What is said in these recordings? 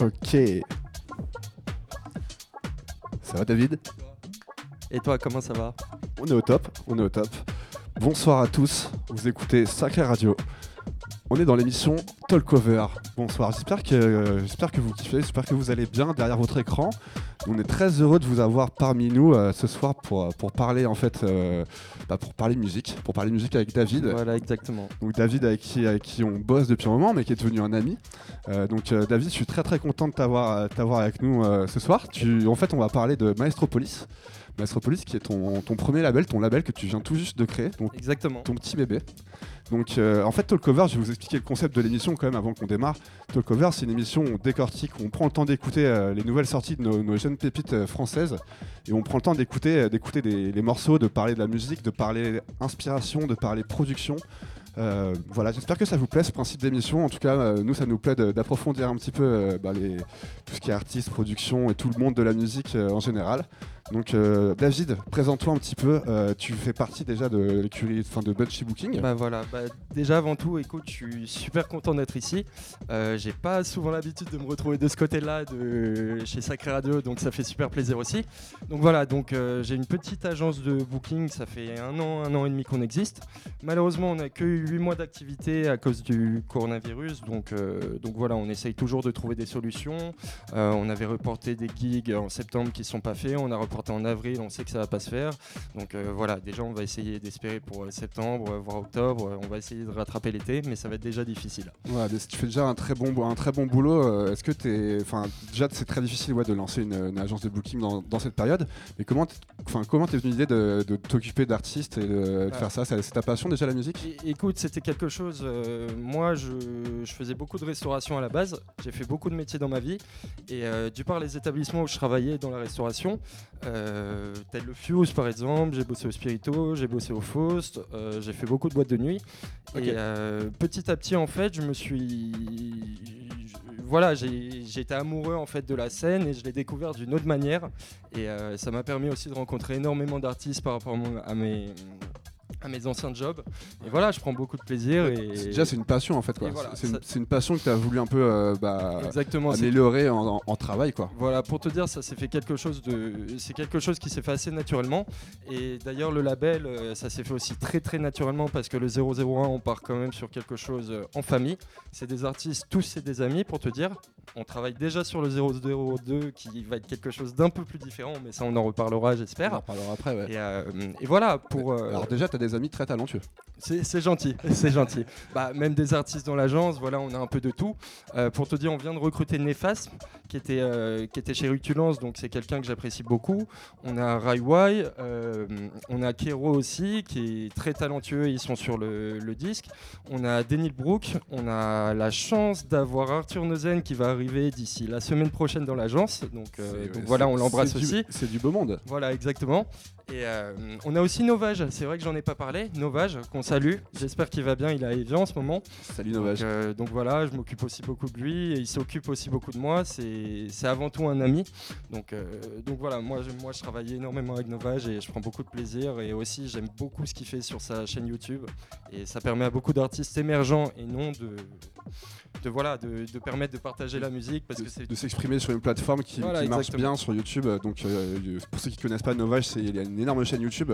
Ok. Ça va David? Et toi, comment ça va? On est au top, on est au top. Bonsoir à tous, vous écoutez Sacré Radio. On est dans l'émission Talkover. Bonsoir, j'espère que, euh, j'espère que vous kiffez, j'espère que vous allez bien derrière votre écran. On est très heureux de vous avoir parmi nous euh, ce soir pour, pour parler en fait, euh, bah, pour parler musique, pour parler musique avec David. Voilà, exactement. Donc David avec qui, avec qui on bosse depuis un moment, mais qui est devenu un ami. Euh, donc euh, David, je suis très très content de t'avoir euh, avec nous euh, ce soir. Tu, en fait, on va parler de Maestropolis. Maestropolis qui est ton, ton premier label, ton label que tu viens tout juste de créer, donc Exactement. ton petit bébé. Donc en fait Talkover, je vais vous expliquer le concept de l'émission quand même avant qu'on démarre. Talkover, c'est une émission où on décortique, où on prend le temps d'écouter les nouvelles sorties de nos, nos jeunes pépites françaises et on prend le temps d'écouter d'écouter des, les morceaux, de parler de la musique, de parler inspiration, de parler production. Euh, voilà, j'espère que ça vous plaît ce principe d'émission. En tout cas, euh, nous, ça nous plaît d'approfondir un petit peu euh, bah, tout ce qui est artiste, production et tout le monde de la musique en général. Donc, euh, David, présente-toi un petit peu. Euh, tu fais partie déjà de l'écurie, enfin de Bunchy Booking. Bah voilà, bah, déjà avant tout, écoute, je suis super content d'être ici. Euh, J'ai pas souvent l'habitude de me retrouver de ce côté-là, de chez Sacré Radio, donc ça fait super plaisir aussi. Donc voilà, donc euh, j'ai une petite agence de booking, ça fait un an, un an et demi qu'on existe. Malheureusement, on n'a que 8 mois d'activité à cause du coronavirus, donc, donc voilà, on essaye toujours de trouver des solutions. On avait reporté des gigs en septembre qui ne sont pas faits, on a reporté en avril, on sait que ça va pas se faire. Donc euh, voilà, déjà on va essayer d'espérer pour euh, septembre, euh, voire octobre, on va essayer de rattraper l'été, mais ça va être déjà difficile. Ouais, mais tu fais déjà un très bon, un très bon boulot. euh, Est-ce que t'es, enfin, déjà c'est très difficile ouais, de lancer une, une agence de booking dans, dans cette période. Mais comment, t'es- enfin, comment t'es venu l'idée de, de t'occuper d'artistes et de, de Ah. faire ça? C'est c'est ta passion déjà la musique? É- Écoute, c'était quelque chose. euh, moi, je, je faisais beaucoup de restauration à la base. J'ai fait beaucoup de métiers dans ma vie. Et euh, du par les établissements où je travaillais dans la restauration, euh, tel le Fuse par exemple, j'ai bossé au Spirito, j'ai bossé au Faust, euh, j'ai fait beaucoup de boîtes de nuit. Et euh, petit à petit, en fait, je me suis. Voilà, été amoureux en fait de la scène et je l'ai découvert d'une autre manière. Et euh, ça m'a permis aussi de rencontrer énormément d'artistes par rapport à, mon- à mes à mes anciens jobs. Et voilà, je prends beaucoup de plaisir. Et... Déjà c'est une passion en fait. quoi. Et voilà, c'est, une, ça- c'est une passion que tu as voulu un peu euh, bah, Exactement. améliorer en, en- en travail quoi. Voilà, pour te dire, ça s'est fait quelque chose de, c'est quelque chose qui s'est fait assez naturellement. Et d'ailleurs, le label, euh, ça s'est fait aussi très très naturellement parce que le 001, on part quand même sur quelque chose euh, en famille. C'est des artistes, tous c'est des amis, pour te dire. On travaille déjà sur le 002 qui va être quelque chose d'un peu plus différent, mais ça on en reparlera, On en j'espère. reparlera après. Ouais. Et, euh, et voilà, pour. euh, Alors déjà tu as des amis très talentueux. C'est gentil, c'est gentil. Bah, même des artistes dans l'agence, voilà, on a un peu de tout. Euh, pour te dire, on vient de recruter Nefas, qui était, euh, qui était chez Rutulance, donc c'est quelqu'un que j'apprécie beaucoup. On a Raiwai, euh, on a Kero aussi, qui est très talentueux, ils sont sur le, le disque. On a Denil Brook, on a la chance d'avoir Arthur Neuzen qui va arriver d'ici la semaine prochaine dans l'agence. Donc, C'est- donc ouais, voilà, on l'embrasse aussi. C'est du beau monde. Voilà, exactement. Et euh, on a aussi Novage, c'est vrai que j'en ai pas parlé. Novage, qu'on salue. J'espère qu'il va bien, il est à Evian en ce moment. Salut Donc, Novage. euh, donc voilà, je m'occupe aussi beaucoup de lui et il s'occupe aussi beaucoup de moi. C'est c'est avant tout un ami. Donc, euh, donc voilà, moi je, moi je travaille énormément avec Novage et je prends beaucoup de plaisir. Et aussi, j'aime beaucoup ce qu'il fait sur sa chaîne YouTube. Et ça permet à beaucoup d'artistes émergents et non de, de, voilà, de, de permettre de partager la musique parce que c'est de s'exprimer sur une plateforme qui, Voilà, qui marche bien sur YouTube. Donc, euh, pour ceux qui connaissent pas Novage, c'est il y a une énorme chaîne YouTube.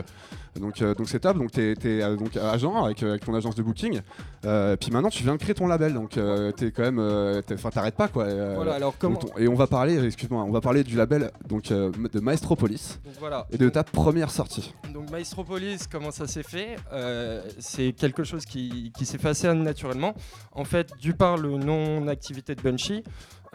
Donc, euh, donc c'est top. Donc, t'es es, donc agent avec, euh, avec ton agence de booking. Euh, puis maintenant, tu viens de créer ton label. Donc, euh, t'es quand même, euh, enfin, t'arrêtes pas quoi. Euh, Voilà, alors comment. donc, ton- et on va parler, excuse-moi, on va parler du label donc euh, de Maestropolis Donc voilà. et de ta première sortie. Donc Maestropolis, comment ça s'est fait? Euh, C'est quelque chose qui, qui s'est fait assez naturellement. En fait, du par le non-activité de Bunchy,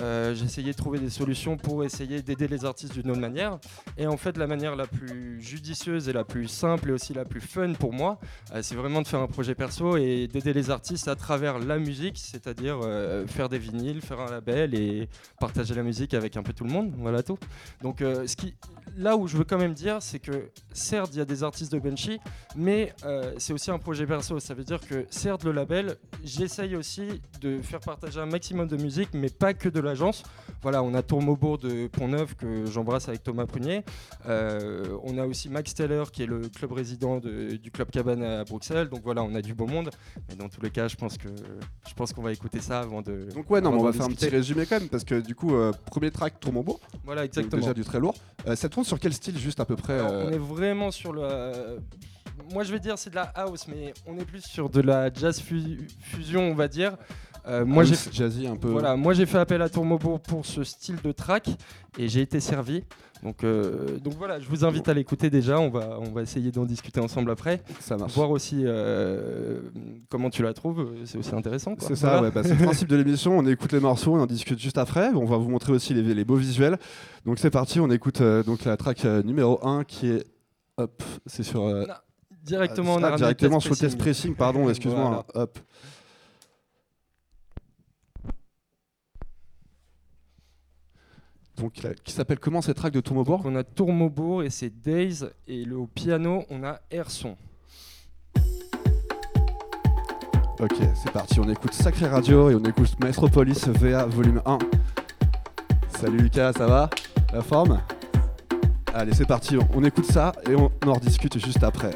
euh, essayé de trouver des solutions pour essayer d'aider les artistes d'une autre manière. Et en fait, la manière la plus judicieuse et la plus simple et aussi la plus fun pour moi, euh, c'est vraiment de faire un projet perso et d'aider les artistes à travers la musique, c'est-à-dire euh, faire des vinyles, faire un label et partager la musique avec un peu tout le monde. Voilà tout. Donc, ce qui, là où je veux quand même dire, c'est que certes, il y a des artistes de Benchy, mais c'est aussi un projet perso. Ça veut dire que certes, le label, j'essaye aussi de faire partager un maximum de musique, mais pas que de l'agence. Voilà, on a Tourmaubourg de Pont-Neuf que j'embrasse avec Thomas Prunier. Euh, on a aussi Max Teller qui est le club résident du club Cabane à Bruxelles. Donc voilà, on a du beau monde. Mais dans tous les cas, je pense que je pense qu'on va écouter ça avant de. Donc ouais, non, avant on va faire un petit résumé quand même parce que du coup, euh, premier track Tourmaubourg, Voilà, exactement. déjà du très lourd. Euh, ça tourne sur quel style juste à peu près euh, On est vraiment sur le. Moi, je vais dire c'est de la house, mais on est plus sur de la jazz fu- fusion, on va dire. Euh, moi, j'ai house, jazzy un peu. voilà, moi j'ai fait appel à Tourmaubourg pour ce style de track et j'ai été servi. Donc, euh, donc voilà, je vous invite à l'écouter déjà. On va, on va essayer d'en discuter ensemble après. Ça marche. Voir aussi euh, comment tu la trouves, c'est aussi intéressant. C'est ça, Voilà. ouais, bah, c'est le principe de l'émission. On écoute les morceaux, on en discute juste après. On va vous montrer aussi les, les beaux visuels. Donc c'est parti, on écoute donc la track numéro 1 qui est. Hop, c'est sur. Directement, on a ah, ramené directement sur le test pressing. pardon, excuse-moi. Voilà. Hop. Donc, qui s'appelle comment cette track de Tourmaubourg Donc, on a Tourmaubourg et c'est Days. Et le, au piano, on a Airson. Ok, c'est parti, on écoute Sacré Radio et on écoute Maestropolis VA volume 1. Salut Lucas, ça va? La forme? Allez, c'est parti, on écoute ça et on en rediscute juste après.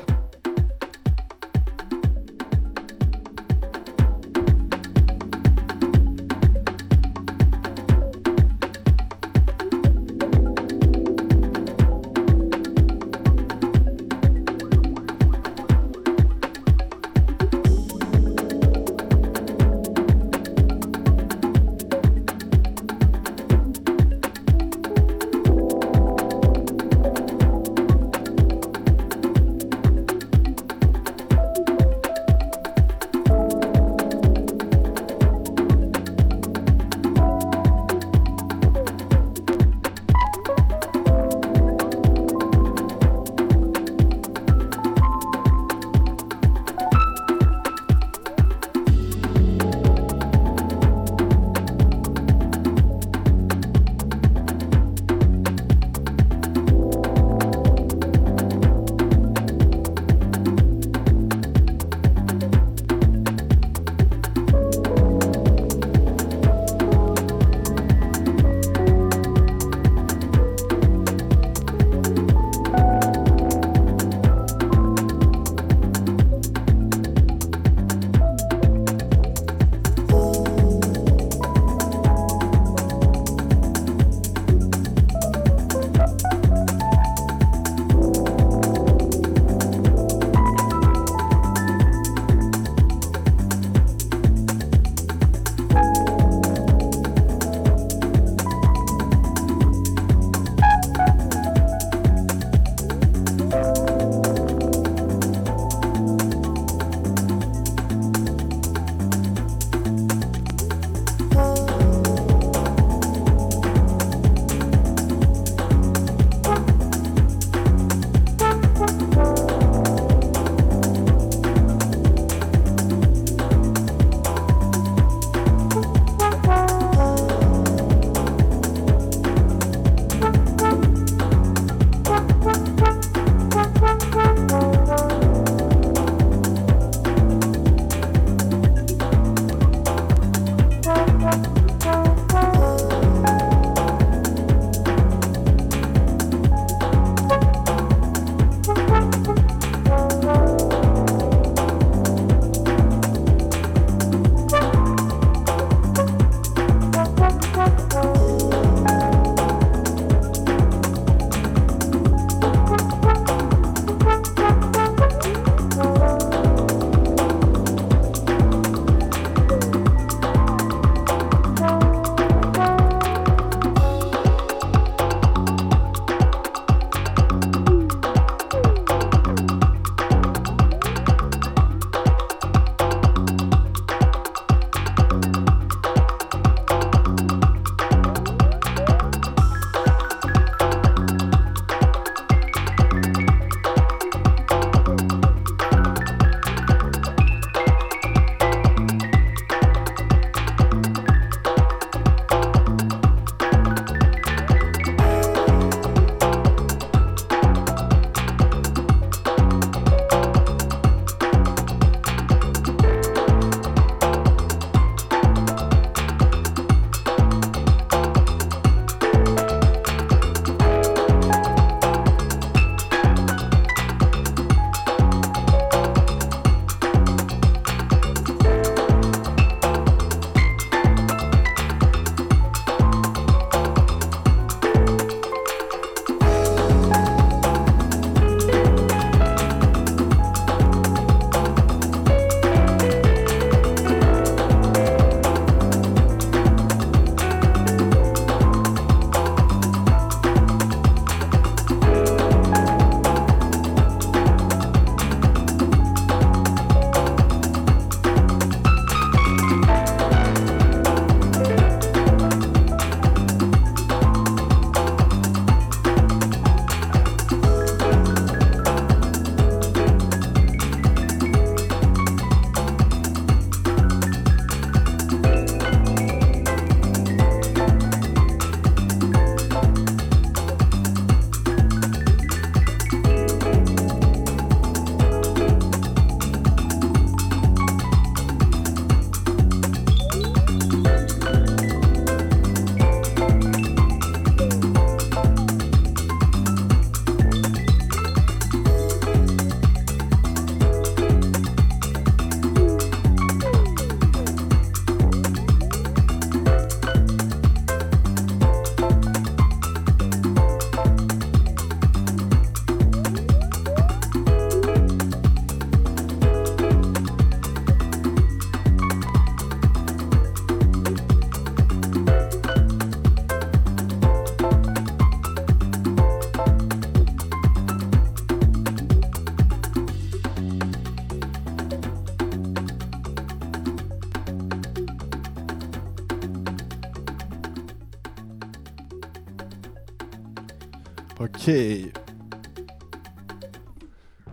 Ok.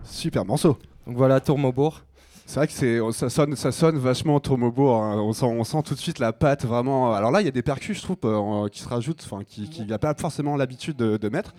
Super morceau. Donc voilà, Tourmobourg. C'est vrai que c'est, ça sonne, ça sonne vachement Tourmobourg. hein. On, sent, on sent tout de suite la patte vraiment. Alors là, il y a des percus, je trouve, euh, qui se rajoutent, enfin, qui, qui n'a pas forcément l'habitude de, de mettre.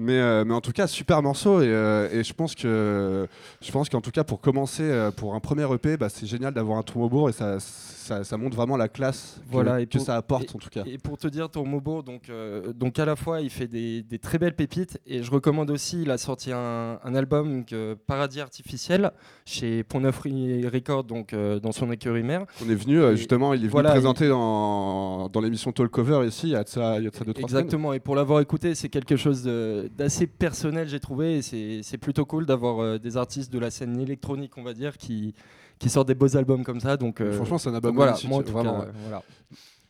Mais, euh, mais en tout cas, super morceau. Et, euh, et je pense que, je pense qu'en tout cas, pour commencer, euh, pour un premier EP, bah, c'est génial d'avoir un Tourmobourg et ça, ça, ça montre vraiment la classe que, et ça apporte en tout cas. Et pour te dire, Tourmobourg, donc, euh, donc à la fois, il fait des, des très belles pépites. Et je recommande aussi, il a sorti un, un album, que Paradis Artificiel, chez Pont Neuf Record, donc dans son écurie mère. On est venu, Et justement, il est venu voilà, présenter dans, dans l'émission Talkover ici, il y a de ça, il y a de ça deux, trois semaines. Exactement, et pour l'avoir écouté, c'est quelque chose de- d'assez personnel, j'ai trouvé, et c'est plutôt cool d'avoir euh, des artistes de la scène électronique, on va dire, qui, qui sortent des beaux albums comme ça. Donc, euh, Franchement, c'est un album voilà, moi, en tout vraiment. cas, ouais. voilà.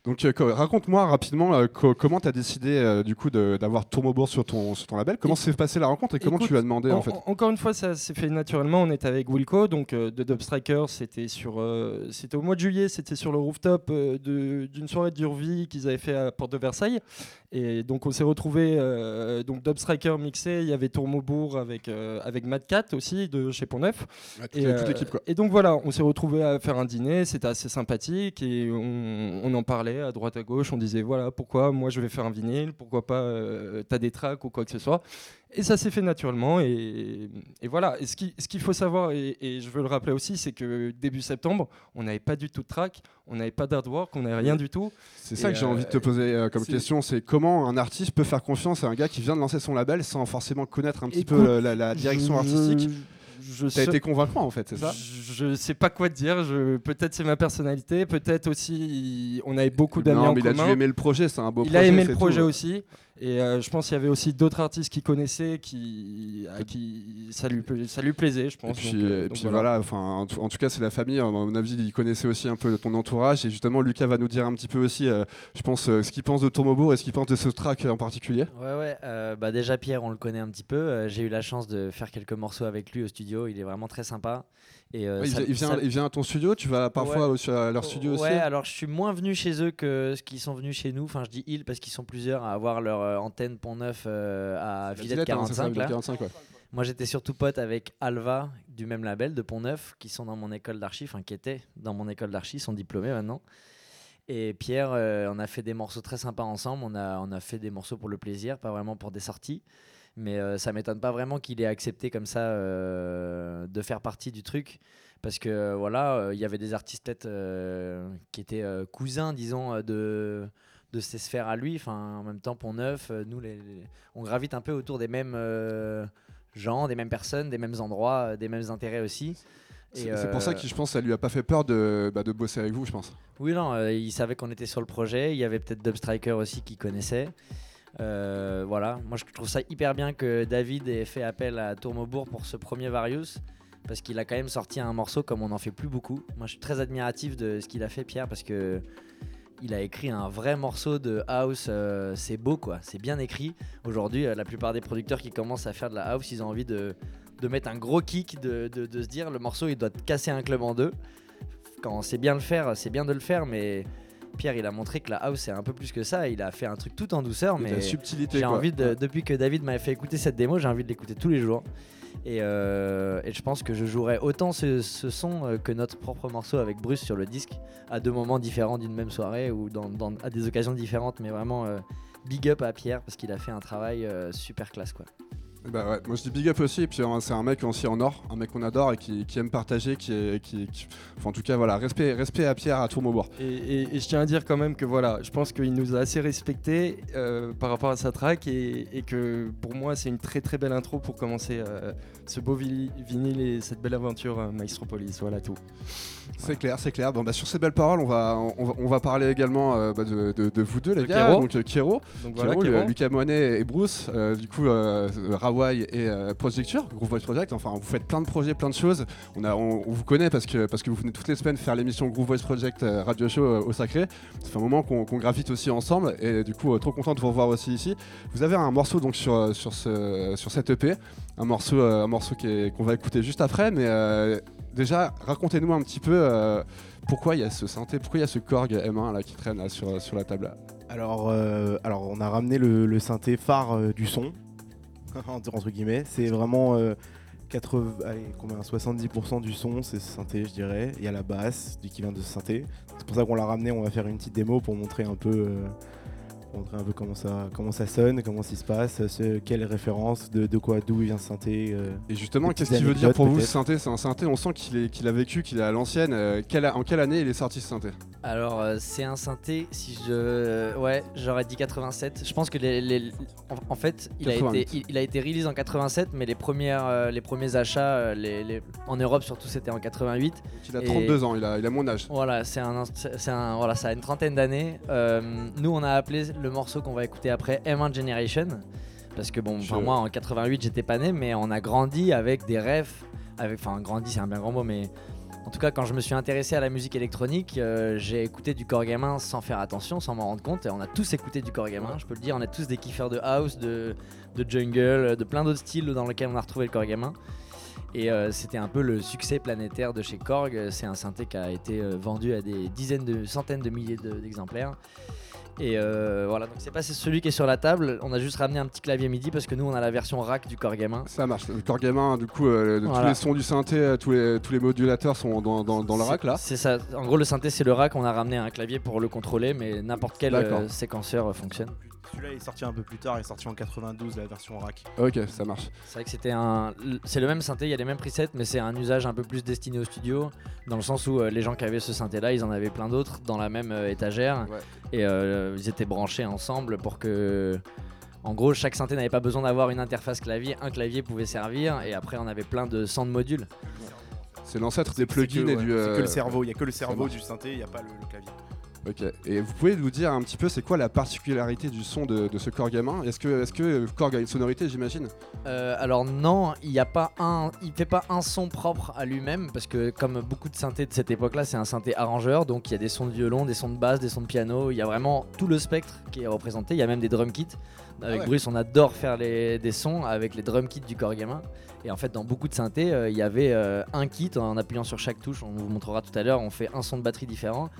Donc euh, co- raconte-moi rapidement euh, co- comment tu as décidé euh, du coup d'avoir Tourmobourg sur ton, sur ton label? Comment s'est passée la rencontre et comment Écoute, tu lui as demandé en, En- fait? en- encore une fois, ça s'est fait naturellement. On était avec Wilco, donc de Dub Striker. C'était sur, c'était au mois de juillet. C'était sur le rooftop d'une soirée d'Urvie qu'ils avaient fait à Porte de Versailles. Et donc on s'est retrouvé donc Dub Striker mixé. Il y avait Tourmobourg avec euh, avec Mad Cat aussi de chez Pont Neuf. Et, toute euh, quoi. et donc voilà, on s'est retrouvé à faire un dîner, c'était assez sympathique et on, on en parlait à droite à gauche. On disait voilà pourquoi moi je vais faire un vinyle, pourquoi pas euh, t'as des tracks ou quoi que ce soit? Et ça s'est fait naturellement et, et voilà. Et ce qui- ce qu'il faut savoir et, et je veux le rappeler aussi, c'est que début septembre, on n'avait pas du tout de track, on n'avait pas d'artwork, on n'avait rien du tout. C'est ça que j'ai envie de te euh, poser euh, comme question, c'est comment un artiste peut faire confiance à un gars qui vient de lancer son label sans forcément connaître un petit Écoute, peu euh, la, la direction Je- artistique. Je, T'as sais- été convaincant en fait, c'est ça Je je sais pas quoi te dire. Je... Peut-être c'est ma personnalité. Peut-être aussi on avait beaucoup d'amis Non, en mais il a commun. dû aimer le projet, c'est un beau il projet. a aimé le projet tout. aussi. Et euh, je pense qu'il y avait aussi d'autres artistes qui connaissaient, qui, à qui ça lui, pla- ça lui plaisait, je Et pense. puis, Donc, euh, et donc puis voilà, enfin, en, tout, en tout cas, c'est la famille. À mon avis, il connaissait aussi un peu ton entourage. Et justement, Lucas va nous dire un petit peu aussi, euh, je pense, euh, ce qu'il pense de Tourmobourg et ce qu'il pense de ce track en particulier. Ouais, ouais. euh, bah déjà, Pierre, on le connaît un petit peu. Euh, J'ai eu la chance de faire quelques morceaux avec lui au studio. Il est vraiment très sympa. Et, euh, Ouais, il, ça- vient, il, vient, ça- il vient à ton studio, tu vas parfois Ouais. à leur studio aussi. Ouais, alors je suis moins venu chez eux que ce qu'ils sont venus chez nous. Enfin, je dis ils parce qu'ils sont plusieurs à avoir leur euh, antenne Pont Neuf euh, à Villette Villette, hein, c'est ça, 45. là. 45, ouais. Moi, j'étais surtout pote avec Alva du même label de Pont Neuf, qui sont dans mon école d'archi, enfin qui étaient dans mon école d'archi, sont diplômés maintenant. Et Pierre, on a fait des morceaux très sympas ensemble. On a, on a fait des morceaux pour le plaisir, pas vraiment pour des sorties. Mais euh, ça m'étonne pas vraiment qu'il ait accepté comme ça euh, de faire partie du truc. Parce que voilà, euh, il y avait des artistes peut-être euh, qui étaient cousins, disons, de, de ces sphères à lui. Enfin, en même temps, Pont Neuf, nous, les, les- on gravite un peu autour des mêmes gens, des mêmes personnes, des mêmes endroits, des mêmes intérêts aussi. C'est pour ça que je pense que ça lui a pas fait peur de, bah, de bosser avec vous, je pense. Oui, non, euh, il savait qu'on était sur le projet. Il y avait peut-être Dub Striker aussi qui connaissait. Euh, voilà, moi je trouve ça hyper bien que David ait fait appel à Tourmobourg pour ce premier Varius. Parce qu'il a quand même sorti un morceau comme on n'en fait plus beaucoup. Moi je suis très admiratif de ce qu'il a fait, Pierre, parce que il a écrit un vrai morceau de house. euh, c'est beau quoi, c'est bien écrit. Aujourd'hui, euh, la plupart des producteurs qui commencent à faire de la house, ils ont envie de, de mettre un gros kick, de, de- se dire le morceau il doit casser un club en deux. Quand on sait bien le faire, c'est bien de le faire, mais Pierre il a montré que la house c'est un peu plus que ça. Il a fait un truc tout en douceur, mais la subtilité. j'ai envie de, depuis que David m'avait fait écouter cette démo, j'ai envie de l'écouter tous les jours. Et, euh, et je pense que je jouerai autant ce, ce son euh, que notre propre morceau avec Bruce sur le disque, à deux moments différents d'une même soirée ou dans, dans- à des occasions différentes, mais vraiment euh, big up à Pierre parce qu'il a fait un travail euh, super classe quoi. Bah ouais, moi je dis big up aussi, puis c'est un mec aussi en or, un mec qu'on adore et qui, aime partager, qui en tout cas voilà, respect, respect à Pierre à Tourmobourg. Et, et- et je tiens à dire quand même que voilà, je pense qu'il nous a assez respecté euh, par rapport à sa track et, que pour moi c'est une très très belle intro pour commencer euh, ce beau vi- vinyle et cette belle aventure euh, Maestropolis. Voilà tout. C'est clair, c'est clair. Bon bah sur ces belles paroles, on va, on va, on va parler également euh, bah, de, de- de vous deux les De gars, Kero. donc euh, Kero, Donc voilà, Kero, Kéron. le- Lucas Moinet et Bruce, euh, du coup Rawai et Projecture, Groove Voice Project. Enfin, vous faites plein de projets, plein de choses. On, a, on, on vous connaît parce que, parce que vous venez toutes les semaines faire l'émission Groove Voice Project Radio Show au Sacré. Ça fait un moment qu'on gravite aussi ensemble et du coup trop content de vous revoir aussi ici. Vous avez un morceau donc sur, sur, ce, sur cette EP, un morceau, un morceau qu'on va écouter juste après, mais déjà racontez-nous un petit peu. euh, pourquoi il y a ce synthé, pourquoi il y a ce Korg M1 là qui traîne là, sur, la table Alors, euh, alors, on a ramené le, synthé phare euh, du son. entre guillemets. C'est vraiment 80, allez, combien, 70% du son, c'est synthé, je dirais. Il y a la basse, qui vient de synthé. C'est pour ça qu'on l'a ramené. On va faire une petite démo pour montrer un peu montrer un peu comment ça, comment ça sonne, comment ça se passe, ce, quelle référence, de, de quoi, d'où vient ce synthé. Euh, et justement, qu'est-ce qu'il veut dire pour vous ce synthé? C'est un synthé, on sent qu'il qu'il a vécu, qu'il est à l'ancienne. Euh, en quelle année il est sorti ce synthé? Alors, euh, c'est un synthé, si je. Ouais, j'aurais dit 87. Je pense que les. En, fait, il a, été, il, a été release en 87, mais les, premières, les premiers achats les, en Europe, surtout, c'était en 88. il a 32 ans, il a, il a mon âge. Voilà, c'est un, un, voilà, ça a une trentaine d'années. nous, on a appelé le morceau qu'on va écouter après, M1 Generation. Parce que bon, moi en 88 j'étais pas né, mais on a grandi avec des rêves. Avec, enfin, grandi c'est un bien grand mot, mais en tout cas, quand je me suis intéressé à la musique électronique, euh, j'ai écouté du corps gamin sans faire attention, sans m'en rendre compte. Et on a tous écouté du corps gamin, je peux le dire. On est tous des kiffeurs de house, de, de jungle, de plein d'autres styles dans lesquels on a retrouvé le corps gamin. Et euh, c'était un peu le succès planétaire de chez Korg. C'est un synthé qui a été euh, vendu à des dizaines de centaines de milliers d'exemplaires. Et euh, voilà, donc c'est pas celui qui est sur la table. On a juste ramené un petit clavier MIDI parce que nous on a la version rack du Core Gamin. Ça marche. Le Core Gamin, du coup, euh, tous les sons du synthé, euh, tous les, tous les modulateurs sont dans, dans, le rack là. C'est ça. En gros, le synthé c'est le rack. On a ramené un clavier pour le contrôler, mais n'importe quel séquenceur fonctionne. Celui-là est sorti un peu plus tard, il est sorti en 92, la version rack. Ok, ça marche. C'est vrai que c'était un. C'est le même synthé, il y a les mêmes presets, mais c'est un usage un peu plus destiné au studio, dans le sens où euh, les gens qui avaient ce synthé-là, ils en avaient plein d'autres dans la même euh, étagère, et euh, ils étaient branchés ensemble pour que. En gros, chaque synthé n'avait pas besoin d'avoir une interface clavier, un clavier pouvait servir, et après on avait plein de 100 de modules. C'est l'ancêtre des plugins et du. C'est que le cerveau, il n'y a que le cerveau du synthé, il n'y a pas le clavier. Ok. Et vous pouvez nous dire un petit peu c'est quoi la particularité du son de, ce corps gamin? Est-ce que, est que Korg a une sonorité, j'imagine? Euh, Alors non, il ne a pas un, il fait pas un son propre à lui-même parce que comme beaucoup de synthés de cette époque-là, c'est un synthé arrangeur, donc il y a des sons de violon, des sons de basse, des sons de piano. Il y a vraiment tout le spectre qui est représenté. Il y a même des drum kits. Avec ah Bruce, on adore faire des sons avec les drum kits du corps gamin. Et en fait, dans beaucoup de synthés, euh, il y avait euh, un kit en appuyant sur chaque touche. On vous montrera tout à l'heure. On fait un son de batterie différent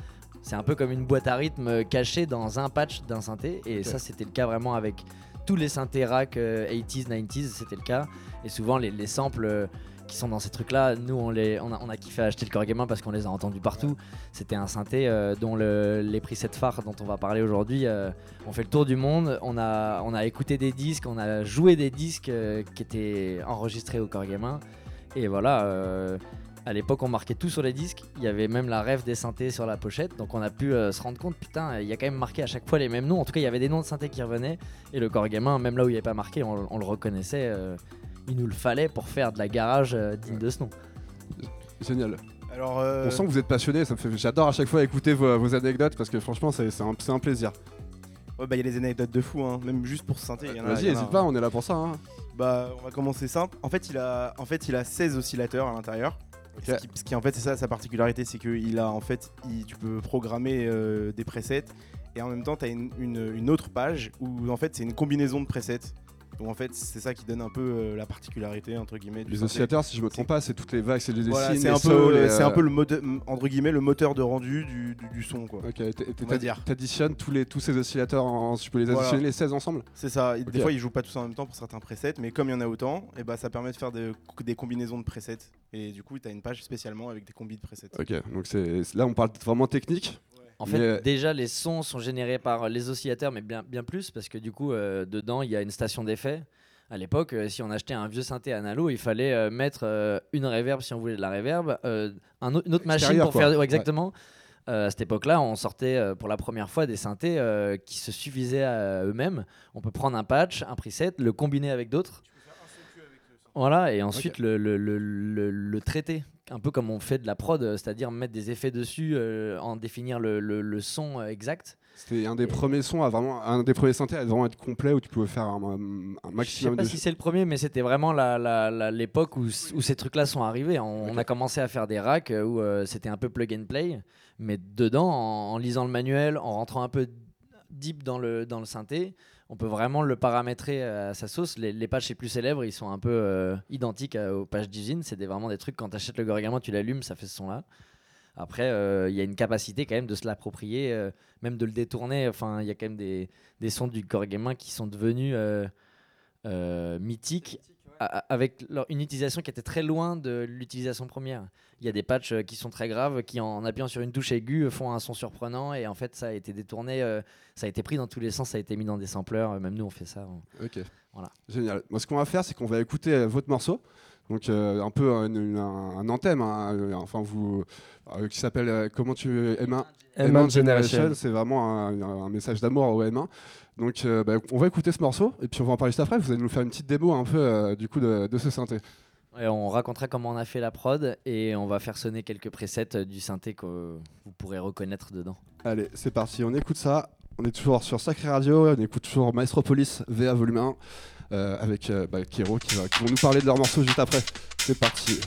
c'est un peu comme une boîte à rythme cachée dans un patch d'un synthé. Et ça, c'était le cas vraiment avec tous les synthés rack 80s, euh, 90s, c'était le cas. Et souvent, les, samples euh, qui sont dans ces trucs-là, nous, on, les, on, a, kiffé acheter le Core Gamin parce qu'on les a entendus partout. C'était un synthé euh, dont les presets phares dont on va parler aujourd'hui ont fait le tour du monde. On a, on a écouté des disques, on a joué des disques qui étaient enregistrés au Core Gamin. Et voilà à l'époque, on marquait tout sur les disques. Il y avait même la rêve des synthés sur la pochette. Donc, on a pu euh, se rendre compte, putain, il y a quand même marqué à chaque fois les mêmes noms. En tout cas, il y avait des noms de synthés qui revenaient. Et le corps gamin, même là où il n'y avait pas marqué, on, le reconnaissait. Euh, il nous le fallait pour faire de la garage euh, digne de ce nom. Génial. Alors, On sent que vous êtes passionné. Ça fait... J'adore à chaque fois écouter vos, anecdotes parce que franchement, c'est un, un, plaisir. Ouais, bah, il y a des anecdotes de fou, hein. même juste pour se synthé. Vas-y, n'hésite pas, on est là pour ça. Hein. Bah, on va commencer simple. En fait, il a, en fait, il a 16 oscillateurs à l'intérieur. Ce, qui, en fait c'est ça sa particularité, c'est qu'il a en fait, tu peux programmer euh, des presets et en même temps tu as une, autre page où en fait c'est une combinaison de presets. Donc en fait c'est ça qui donne un peu euh, la particularité entre guillemets. les oscillateurs, si je me trompe pas, c'est toutes les vagues, c'est les voilà, c'est un, peu, c'est un peu le mode, entre guillemets le moteur de rendu du, son quoi. Ok, t'additionnes tous les tous ces oscillateurs, en, tu peux les additionner les 16 ensemble? C'est ça. Des fois ils jouent pas tous en même temps pour certains presets, mais comme il y en a autant, et bah ça permet de faire des combinaisons de presets et du coup, tu as une page spécialement avec des combis de presets. Ok, donc là, on parle vraiment technique. En fait, déjà, les sons sont générés par les oscillateurs, mais bien, bien plus, parce que du coup, euh, dedans, il y a une station d'effet. À l'époque, euh, si on achetait un vieux synthé analo, il fallait euh, mettre une reverb si on voulait de la reverb, un une autre machine pour faire. exactement. à cette époque-là, on sortait pour la première fois des synthés qui se suffisaient à eux-mêmes. On peut prendre un patch, un preset, le combiner avec d'autres voilà, et ensuite le, le, le, le, traiter, un peu comme on fait de la prod, c'est-à-dire mettre des effets dessus, euh, en définir le, son euh, exact. C'était un des premiers sons à vraiment, un des premiers synthés à vraiment être complet où tu pouvais faire un, maximum. Je sais pas si c'est le premier, mais c'était vraiment l'époque où, où, ces trucs-là sont arrivés. On, a commencé à faire des racks où euh, c'était un peu plug and play, mais dedans, en, en, lisant le manuel, en rentrant un peu deep dans le, dans le synthé, on peut vraiment le paramétrer à sa sauce. Les, pages les plus célèbres, ils sont un peu euh, identiques aux pages d'usine. C'est vraiment des trucs, quand tu achètes le Gorgamin, tu l'allumes, ça fait ce son-là. Après, euh, il y a une capacité quand même de se l'approprier, euh, même de le détourner. Enfin, il y a quand même des, sons du Gorgamin qui sont devenus mythiques avec une utilisation qui était très loin de l'utilisation première. Il y a des patchs qui sont très graves, qui en appuyant sur une touche aiguë font un son surprenant et en fait ça a été détourné, ça a été pris dans tous les sens, ça a été mis dans des sampleurs, même nous on fait ça. Ok. Voilà. Génial. Moi ce qu'on va faire c'est qu'on va écouter votre morceau. Donc un peu un, un, anthème, hein, enfin vous, qui s'appelle comment tu M1 M1 Generation. C'est vraiment un, message d'amour au M1. Donc euh, bah, on va écouter ce morceau et puis on va en parler juste après. Vous allez nous faire une petite démo un peu euh, du coup de, ce synthé. On racontera comment on a fait la prod et on va faire sonner quelques presets euh, du synthé que vous pourrez reconnaître dedans. Allez, c'est parti, on écoute ça. On est toujours sur Sacré Radio, on écoute toujours Maestropolis VA volume 1 avec bah, Kiro qui, va, qui vont nous parler de leur morceau juste après. C'est parti.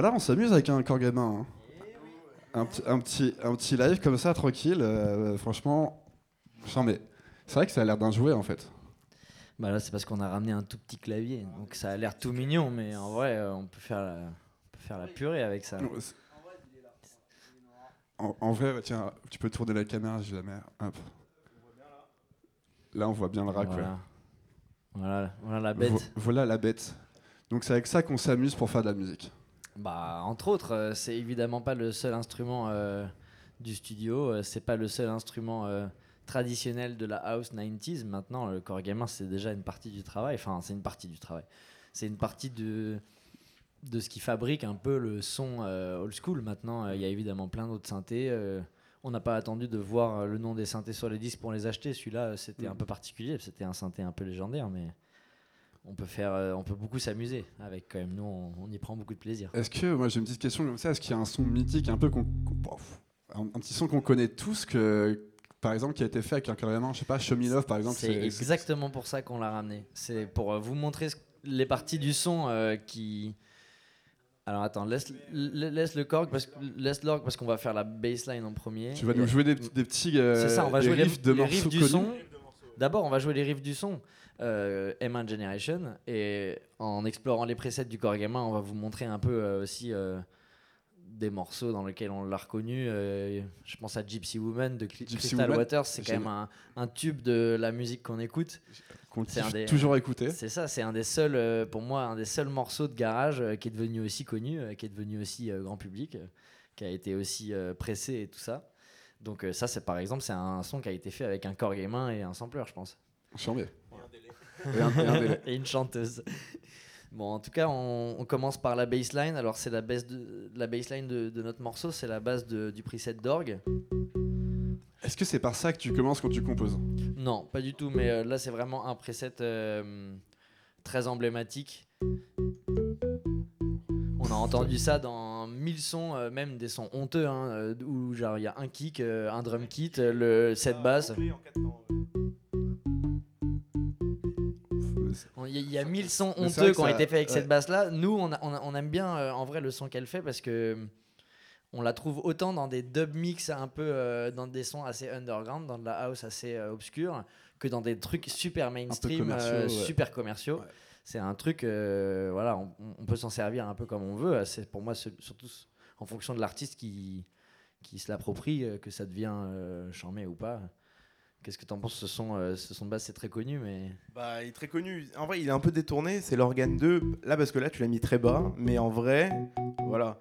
voilà, on s'amuse avec un corps gamin. Hein. Un, petit, un petit live comme ça, tranquille. Euh, franchement, mais c'est vrai que ça a l'air d'un jouet en fait. Bah là, c'est parce qu'on a ramené un tout petit clavier, donc ça a l'air tout mignon, mais en vrai, euh, on, peut faire la, faire la purée avec ça. En, vrai, tiens, tu peux tourner la caméra, j'ai jamais. Hop. Là, on voit bien le rack. Voilà. Voilà, la bête. voilà la bête. Donc c'est avec ça qu'on s'amuse pour faire de la musique. Bah, entre autres, euh, c'est évidemment pas le seul instrument euh, du studio, euh, c'est pas le seul instrument traditionnel de la house 90s. Maintenant, le gamin, c'est déjà une partie du travail. Enfin, c'est une partie du travail. C'est une partie de, de ce qui fabrique un peu le son old school. Maintenant, il y a évidemment plein d'autres synthés. on n'a pas attendu de voir le nom des synthés sur les disques pour les acheter. Celui-là, c'était un Mm. peu particulier. C'était un synthé un peu légendaire, mais on peut faire, euh, on peut beaucoup s'amuser avec quand même. Nous, on, on y prend beaucoup de plaisir. Est-ce que, moi j'ai une petite question comme ça, est-ce qu'il y a un son mythique un peu qu'on. un, un petit son qu'on connaît tous, que, par exemple, qui a été fait avec un carrément, je sais pas, Show Me Love par exemple C'est exactement pour ça qu'on l'a ramené. C'est pour euh, vous montrer les parties du son euh, qui. Alors attends, laisse, la- laisse le cork parce laisse l'orgue parce qu'on va faire la bassline en premier. Tu vas nous jouer des, petits- des petits. euh, C'est ça, on va jouer les, riffs de les morceaux riffs du son. D'abord, on va jouer les riffs du son. Euh, M1 Generation et en explorant les presets du corps gamin, on va vous montrer un peu euh, aussi euh, des morceaux dans lesquels on l'a reconnu. euh, je pense à Gypsy Woman de Cl- Gypsy Crystal Woman, Waters, c'est quand même un, un tube de la musique qu'on écoute. Qu'on des- toujours écouter. C'est ça, c'est un des seuls, pour moi, un des seuls morceaux de garage qui est devenu aussi connu, qui est devenu aussi grand public, qui a été aussi pressé et tout ça. Donc ça, c'est par exemple, c'est un son qui a été fait avec un corps gamin et un sampler, je pense. Et un, et un délai. et une chanteuse. Bon, en tout cas, on, on commence par la bassline. Alors, c'est la, basse de, la bassline de, de notre morceau, c'est la base de- du preset d'orgue. Est-ce que c'est par ça que tu commences quand tu composes? Non, pas du tout, mais euh, là, c'est vraiment un preset euh, très emblématique. On a entendu ça dans mille sons, euh, même des sons honteux, hein, où genre il y a un kick, euh, un drum kit, le set bass. On- Il y, a- il y a mille sons Mais c'est honteux qui ont ça- été faits avec ouais. cette basse-là. Nous, on, a- on a- on aime bien euh, en vrai le son qu'elle fait parce que euh, on la trouve autant dans des dub mix un peu euh, dans des sons assez underground, dans de la house assez euh, obscure, que dans des trucs super mainstream, commerciaux, euh, ouais. super commerciaux. Ouais. C'est un truc, euh, voilà, on, on peut s'en servir un peu comme on veut. C'est pour moi surtout en fonction de l'artiste qui, qui se l'approprie que ça devient euh, charmé ou pas. Qu'est-ce que tu en penses? Ce son, euh, ce son de base, c'est très connu, mais Bah, il est très connu. En vrai, il est un peu détourné. C'est l'organe 2. Là, parce que là, tu l'as mis très bas. Mais en vrai, voilà.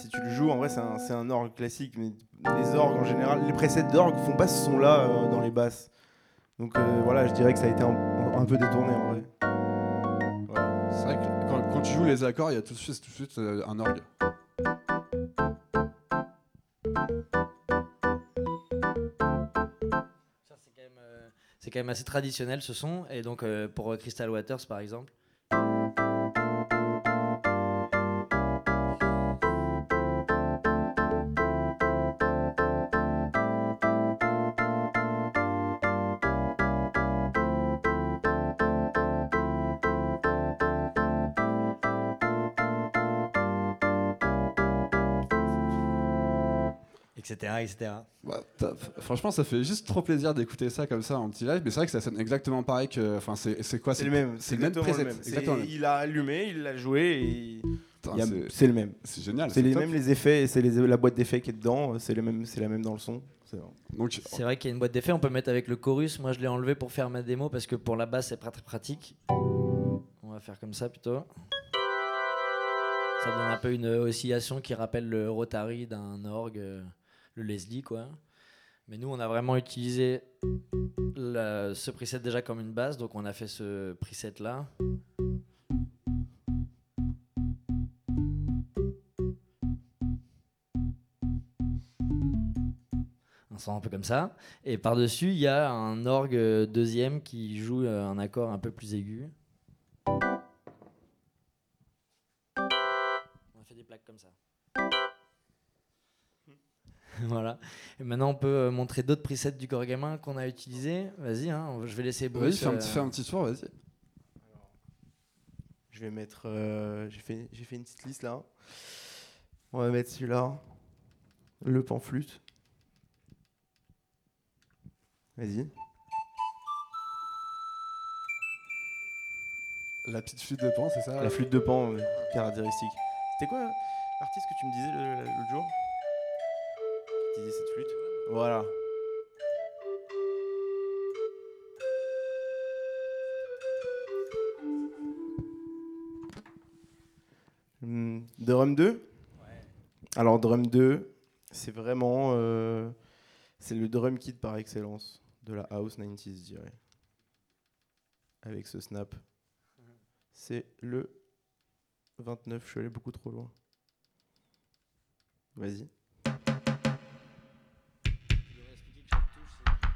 Si tu le joues, en vrai, c'est un, c'est un orgue classique. Mais les orgues, en général, les presets d'orgue font pas ce son-là euh, dans les basses. Donc euh, voilà, je dirais que ça a été un, un peu détourné, en vrai. Voilà. C'est vrai que quand, quand tu joues les accords, il y a tout de suite, tout de suite euh, un orgue. C'est quand même assez traditionnel ce son. Et donc, euh, pour euh, Crystal Waters, par exemple. Etc. etc. Bah. Franchement, ça fait juste trop plaisir d'écouter ça comme ça en petit live. Mais c'est vrai que ça sonne exactement pareil que. Enfin, c'est c'est quoi C'est le même. C'est le même preset. Il a allumé, il l'a joué et il c'est- le même. C'est génial. C'est les top. mêmes les effets, et c'est les- la boîte d'effets qui est dedans, c'est le même, c'est la même dans le son. C'est vrai. Donc, C'est vrai qu'il y a une boîte d'effets, on peut mettre avec le chorus. Moi, je l'ai enlevé pour faire ma démo parce que pour la basse, c'est pas très pratique. On va faire comme ça plutôt. Ça donne un peu une oscillation qui rappelle le rotary d'un orgue, euh, le Leslie, quoi. Mais nous, on a vraiment utilisé ce preset déjà comme une base, donc on a fait ce preset là. un son un peu comme ça. Et par-dessus, il y a un orgue deuxième qui joue un accord un peu plus aigu. voilà. Et maintenant, on peut euh, montrer d'autres presets du corps gamin qu'on a utilisés. Vas-y, hein, je vais laisser vas-y, Bruce. fais un, euh, petit- fais un petit tour, vas-y. Je vais mettre. euh, j'ai fait, j'ai fait une petite liste là. On va mettre celui-là. Le pamphlut. Vas-y. La petite flûte de pan, c'est ça La flûte de pan, euh, caractéristique. C'était quoi l'artiste que tu me disais le- l'autre jour? Cette flûte Voilà. Hmm, Drum 2 Alors Drum 2, c'est vraiment... euh, c'est le drum kit par excellence de la house 90s, je dirais. Avec ce snap. C'est le 29, je suis allé beaucoup trop loin. Vas-y.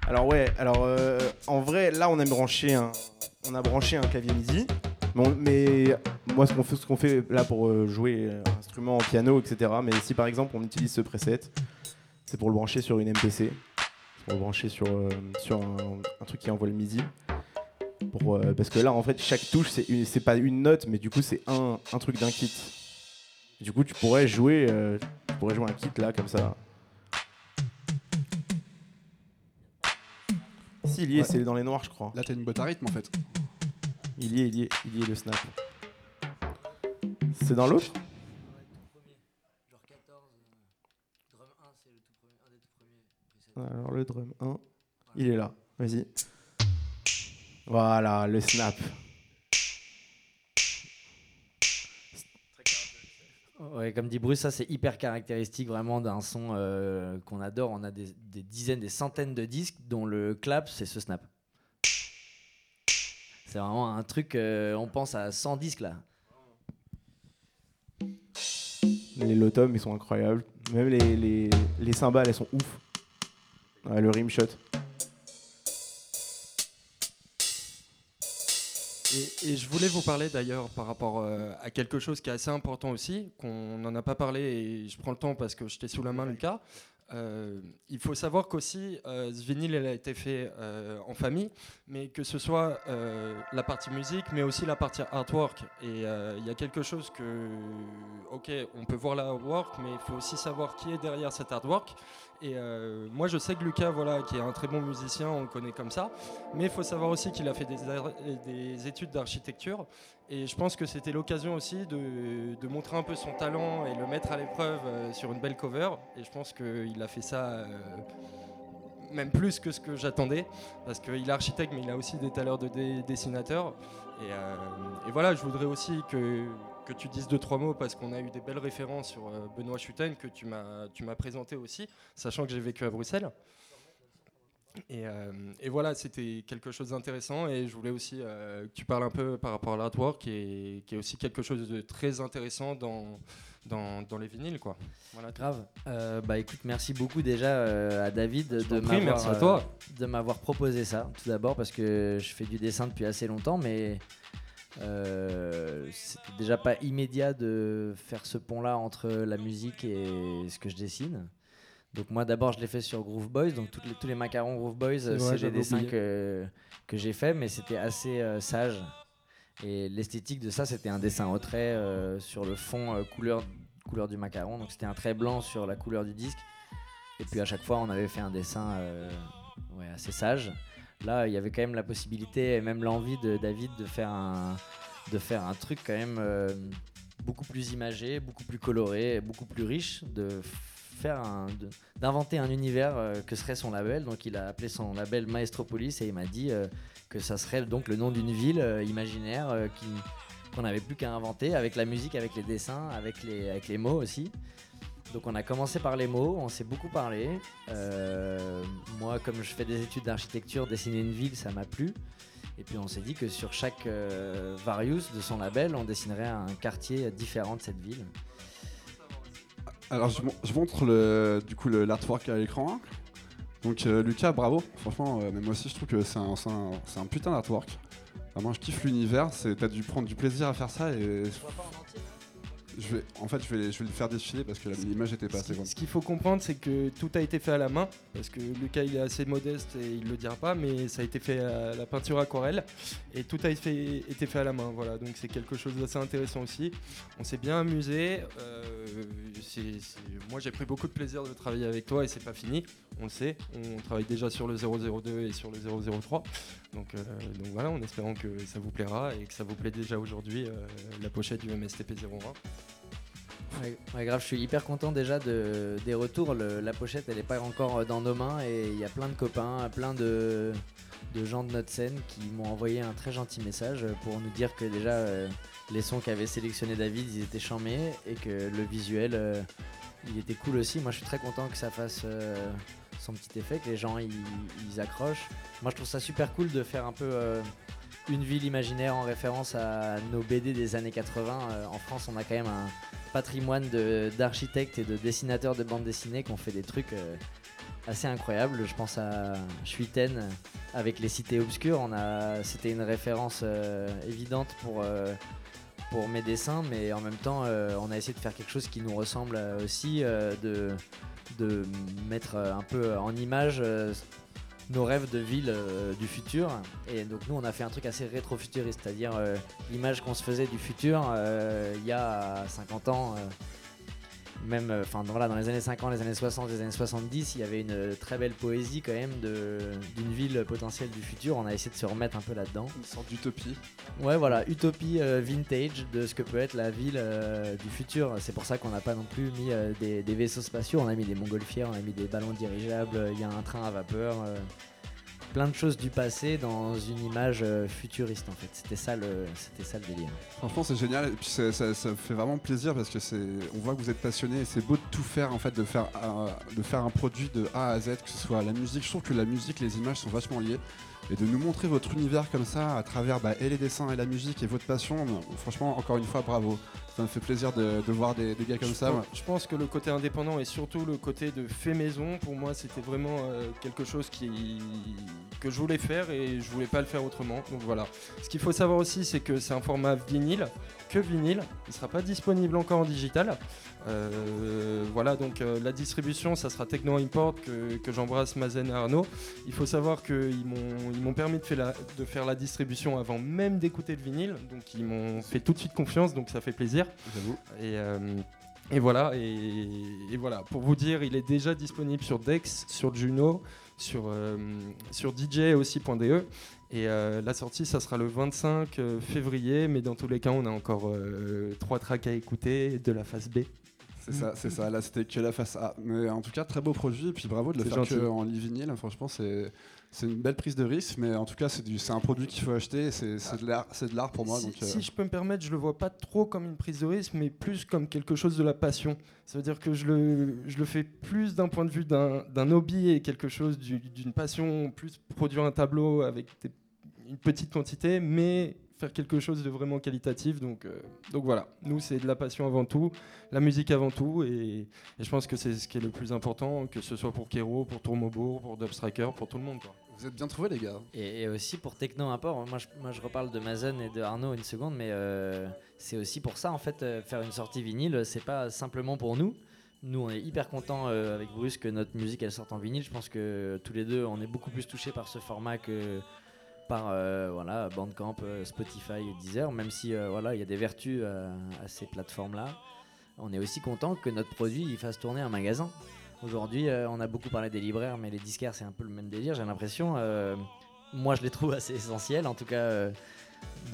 Alors ouais, alors euh, en vrai, là on a branché un, on a branché un clavier MIDI. Mais, moi, ce qu'on fait, là pour euh, jouer un instrument en piano, etc. Mais si par exemple on utilise ce preset, c'est pour le brancher sur une MPC, pour le brancher sur, euh, un, truc qui envoie le MIDI. Parce que là, en fait, chaque touche, c'est, c'est pas une note, mais du coup, c'est un, un truc d'un kit. Du coup, tu pourrais jouer, tu pourrais jouer un kit là, comme ça. Si, il y est, c'est dans les noirs, je crois. Là, t'as une boîte à rythme en fait. Il y est, il y est, il y est le snap. C'est dans l'autre Alors le drum 1, il est là. Vas-y. Voilà, le snap. Comme dit Bruce, ça c'est hyper caractéristique vraiment d'un son euh, qu'on adore. On a des, dizaines, des centaines de disques dont le clap c'est ce snap. C'est vraiment un truc, euh, on pense à 100 disques là. Les lotom ils sont incroyables. Même les, les, les cymbales elles sont ouf. le rim shot. Et, je voulais vous parler d'ailleurs par rapport euh, à quelque chose qui est assez important aussi, qu'on n'en a pas parlé et je prends le temps parce que j'étais sous la main Lucas. Euh, il faut savoir qu'aussi, euh, ce vinyle a été fait euh, en famille, mais que ce soit la partie musique, mais aussi la partie artwork. Et il y a quelque chose que, ok, on peut voir l'artwork, mais il faut aussi savoir qui est derrière cet artwork. Et moi, je sais que Lucas, voilà, qui est un très bon musicien, on le connaît comme ça, mais il faut savoir aussi qu'il a fait des, des études d'architecture et je pense que c'était l'occasion aussi de, montrer un peu son talent et le mettre à l'épreuve euh, sur une belle cover. Et je pense qu'il a fait ça euh, même plus que ce que j'attendais. Parce qu'il est architecte, mais il a aussi des talents de dessinateur. Euh, et, voilà, je voudrais aussi que, que tu dises deux, trois mots, parce qu'on a eu des belles références sur Benoît Chuten que tu m'as présenté aussi, sachant que j'ai vécu à Bruxelles. Euh, et, voilà, c'était quelque chose d'intéressant et je voulais aussi euh, que tu parles un peu par rapport à l'artwork qui est, qui est aussi quelque chose de très intéressant dans, dans, les vinyles. Quoi. Voilà. Grave. Euh, bah écoute, merci beaucoup déjà à David de m'avoir, de m'avoir proposé ça. Tout d'abord parce que je fais du dessin depuis assez longtemps, mais c'était déjà pas immédiat de faire ce pont-là entre la musique et ce que je dessine. Donc moi d'abord je l'ai fait sur Groove Boys, donc les, tous les macarons Groove Boys, c'est des dessins que, que j'ai fait, mais c'était assez euh, sage. Et l'esthétique de ça, c'était un dessin au trait euh, sur le fond euh, couleur, couleur du macaron, donc c'était un trait blanc sur la couleur du disque. Et puis à chaque fois, on avait fait un dessin ouais, assez sage. Là, il y avait quand même la possibilité et même l'envie de David de faire un, de faire un truc quand même beaucoup plus imagé, beaucoup plus coloré, beaucoup plus riche, de faire d'inventer un univers euh, que serait son label. Donc il a appelé son label Maestropolis et il m'a dit euh, que ça serait donc le nom d'une ville euh, imaginaire qu'on n'avait plus qu'à inventer avec la musique, avec les dessins, avec les, avec les mots aussi. Donc on a commencé par les mots, on s'est beaucoup parlé. moi, comme je fais des études d'architecture, dessiner une ville, ça m'a plu. Et puis on s'est dit que sur chaque Varius de son label, on dessinerait un quartier différent de cette ville. Alors je, montre le, du coup l'artwork à l'écran. Donc euh, Lucas, bravo. Franchement, euh, mais moi aussi je trouve que c'est un, un, putain d'artwork. Vraiment, je kiffe l'univers. T'as dû prendre du plaisir à faire ça et je vais, en fait, je vais, je vais le faire défiler parce que l'image était pas assez grande. Ce qu'il faut comprendre, c'est que tout a été fait à la main. Parce que Lucas, il est assez modeste et il le dira pas, mais ça a été fait à la peinture aquarelle. Et tout a été, été fait à la main. Voilà, donc c'est quelque chose d'assez intéressant aussi. On s'est bien amusé. Euh, moi, j'ai pris beaucoup de plaisir de travailler avec toi et c'est pas fini. On le sait. On travaille déjà sur le 002 et sur le 003. Donc, euh, donc voilà, en espérant que ça vous plaira et que ça vous plaît déjà aujourd'hui, euh, la pochette du MSTP 01. Ouais, grave, je suis hyper content déjà de, des retours. la pochette, elle n'est pas encore dans nos mains et il y a plein de copains, plein de, gens de notre scène qui m'ont envoyé un très gentil message pour nous dire que déjà euh, les sons qu'avait sélectionné David, ils étaient chamés et que le visuel, euh, il était cool aussi. Moi, je suis très content que ça fasse euh, son petit effet, que les gens ils, accrochent. Moi, je trouve ça super cool de faire un peu une ville imaginaire en référence à nos BD des années 80. en France, on a quand même un patrimoine d'architectes et de dessinateurs de bandes dessinées qui ont fait des trucs euh, assez incroyables. Je pense à Schuiten avec les cités obscures. On a, c'était une référence euh, évidente pour, euh, pour mes dessins, mais en même temps, euh, on a essayé de faire quelque chose qui nous ressemble aussi, de, de mettre un peu en image nos rêves de ville du futur. Et donc nous, on a fait un truc assez rétro-futuriste, c'est-à-dire l'image qu'on se faisait du futur il y a 50 ans même euh, enfin voilà, dans les années 50, les années 60, les années 70, il y avait une euh, très belle poésie quand même d'une ville potentielle du futur. On a essayé de se remettre un peu là-dedans. Une sorte d'utopie. Ouais, voilà, utopie euh, vintage de ce que peut être la ville du futur. C'est pour ça qu'on n'a pas non plus mis des, des, vaisseaux spatiaux. On a mis des montgolfières, on a mis des ballons dirigeables, il y a un train à vapeur plein de choses du passé dans une image euh, futuriste en fait. C'était ça le, c'était ça le délire. Franchement, c'est génial puis ça, fait vraiment plaisir parce que c'est, on voit que vous êtes passionné c'est beau de tout faire en fait, de faire, de faire un produit de A à Z, que ce soit la musique. Je trouve que la musique, les images sont vachement liées et de nous montrer votre univers comme ça à travers bah, et les dessins et la musique et votre passion. Franchement, encore une fois, bravo ça me fait plaisir de, voir des, gars comme ça. Je pense que le côté indépendant et surtout le côté de fait maison, pour moi, c'était vraiment euh, quelque chose qui, que je voulais faire et je voulais pas le faire autrement. Donc voilà. Ce qu'il faut savoir aussi, c'est que c'est un format vinyle, que vinyle. Il sera pas disponible encore en digital. Euh, voilà, donc euh, la distribution, ça sera Techno Import que, j'embrasse Mazen et Arnaud. Il faut savoir qu'ils m'ont permis de faire, la, de faire la distribution avant même d'écouter le vinyle. Donc ils m'ont fait tout de suite confiance, donc ça fait plaisir. Et, euh, et voilà, et, voilà, pour vous dire, il est déjà disponible sur Dex, sur Juno, sur, sur DJ aussi.de. Et la sortie, ça sera le 25 février, mais dans tous les cas, on a encore trois tracks à écouter de la phase B. C'est ça, c'est ça. Là, c'était que la face A. Mais en tout cas, très beau produit. Et puis bravo de le faire que en lit vinyle. Franchement, c'est c'est une belle prise de risque, mais en tout cas, c'est un produit qu'il faut acheter. C'est de l'art pour moi. Si, donc, si, euh. je peux me permettre, je le vois pas trop comme une prise de risque, mais plus comme quelque chose de la passion. Ça veut dire que je le, je le fais plus d'un point de vue d'un hobby et quelque chose d'une passion, plus produire un tableau avec une petite quantité, mais faire quelque chose de vraiment qualitatif. Donc, euh, donc voilà, nous c'est de la passion avant tout, la musique avant tout, et, je pense que c'est ce qui est le plus important, que ce soit pour Kero, pour Tourmobourg, pour Dubstriker, pour tout le monde. Quoi. Vous êtes bien trouvés les gars. Et, aussi pour Techno Import, moi je, moi je reparle de Mazen et de Arnaud une seconde, mais euh, c'est aussi pour ça en fait, euh, faire une sortie vinyle, c'est pas simplement pour nous. Nous, on est hyper contents avec Bruce que notre musique elle sorte en vinyle. Je pense que tous les deux, on est beaucoup plus touchés par ce format que, par euh, voilà, Bandcamp, euh, Spotify, Deezer, même si euh, voilà, il y a des vertus à ces plateformes-là. On est aussi content que notre produit il fasse tourner un magasin. Aujourd'hui, on a beaucoup parlé des libraires, mais les disquaires, c'est un peu le même délire, j'ai l'impression. moi, je les trouve assez essentiels, en tout cas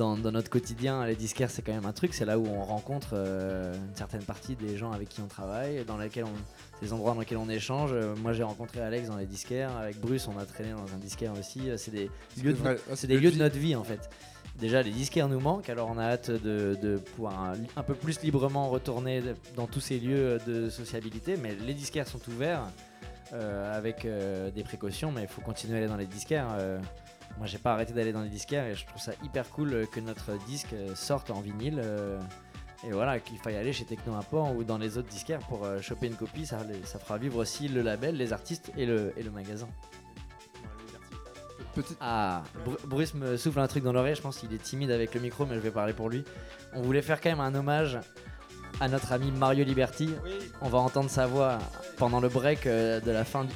dans, notre quotidien, les disquaires, c'est quand même un truc. C'est là où on rencontre euh, une certaine partie des gens avec qui on travaille, dans lesquels on, des endroits dans lesquels on échange. Euh, moi, j'ai rencontré Alex dans les disquaires. Avec Bruce, on a traîné dans un disquaire aussi. Euh, c'est des, lieux, de, des lieux de notre vie, en fait. Déjà, les disquaires nous manquent, alors on a hâte de, pouvoir un, peu plus librement retourner dans tous ces lieux de sociabilité. Mais les disquaires sont ouverts avec des précautions, mais il faut continuer à aller dans les disquaires. Moi, j'ai pas arrêté d'aller dans les disquaires et je trouve ça hyper cool euh, que notre disque euh, sorte en vinyle. Euh, et voilà, qu'il faille aller chez Techno Import ou dans les autres disquaires pour choper une copie. Ça, ça fera vivre aussi le label, les artistes et le, et le magasin. Ah, Bruce me souffle un truc dans l'oreille. Je pense qu'il est timide avec le micro, mais je vais parler pour lui. On voulait faire quand même un hommage à notre ami Mario Liberty. On va entendre sa voix pendant le break euh, de la fin du.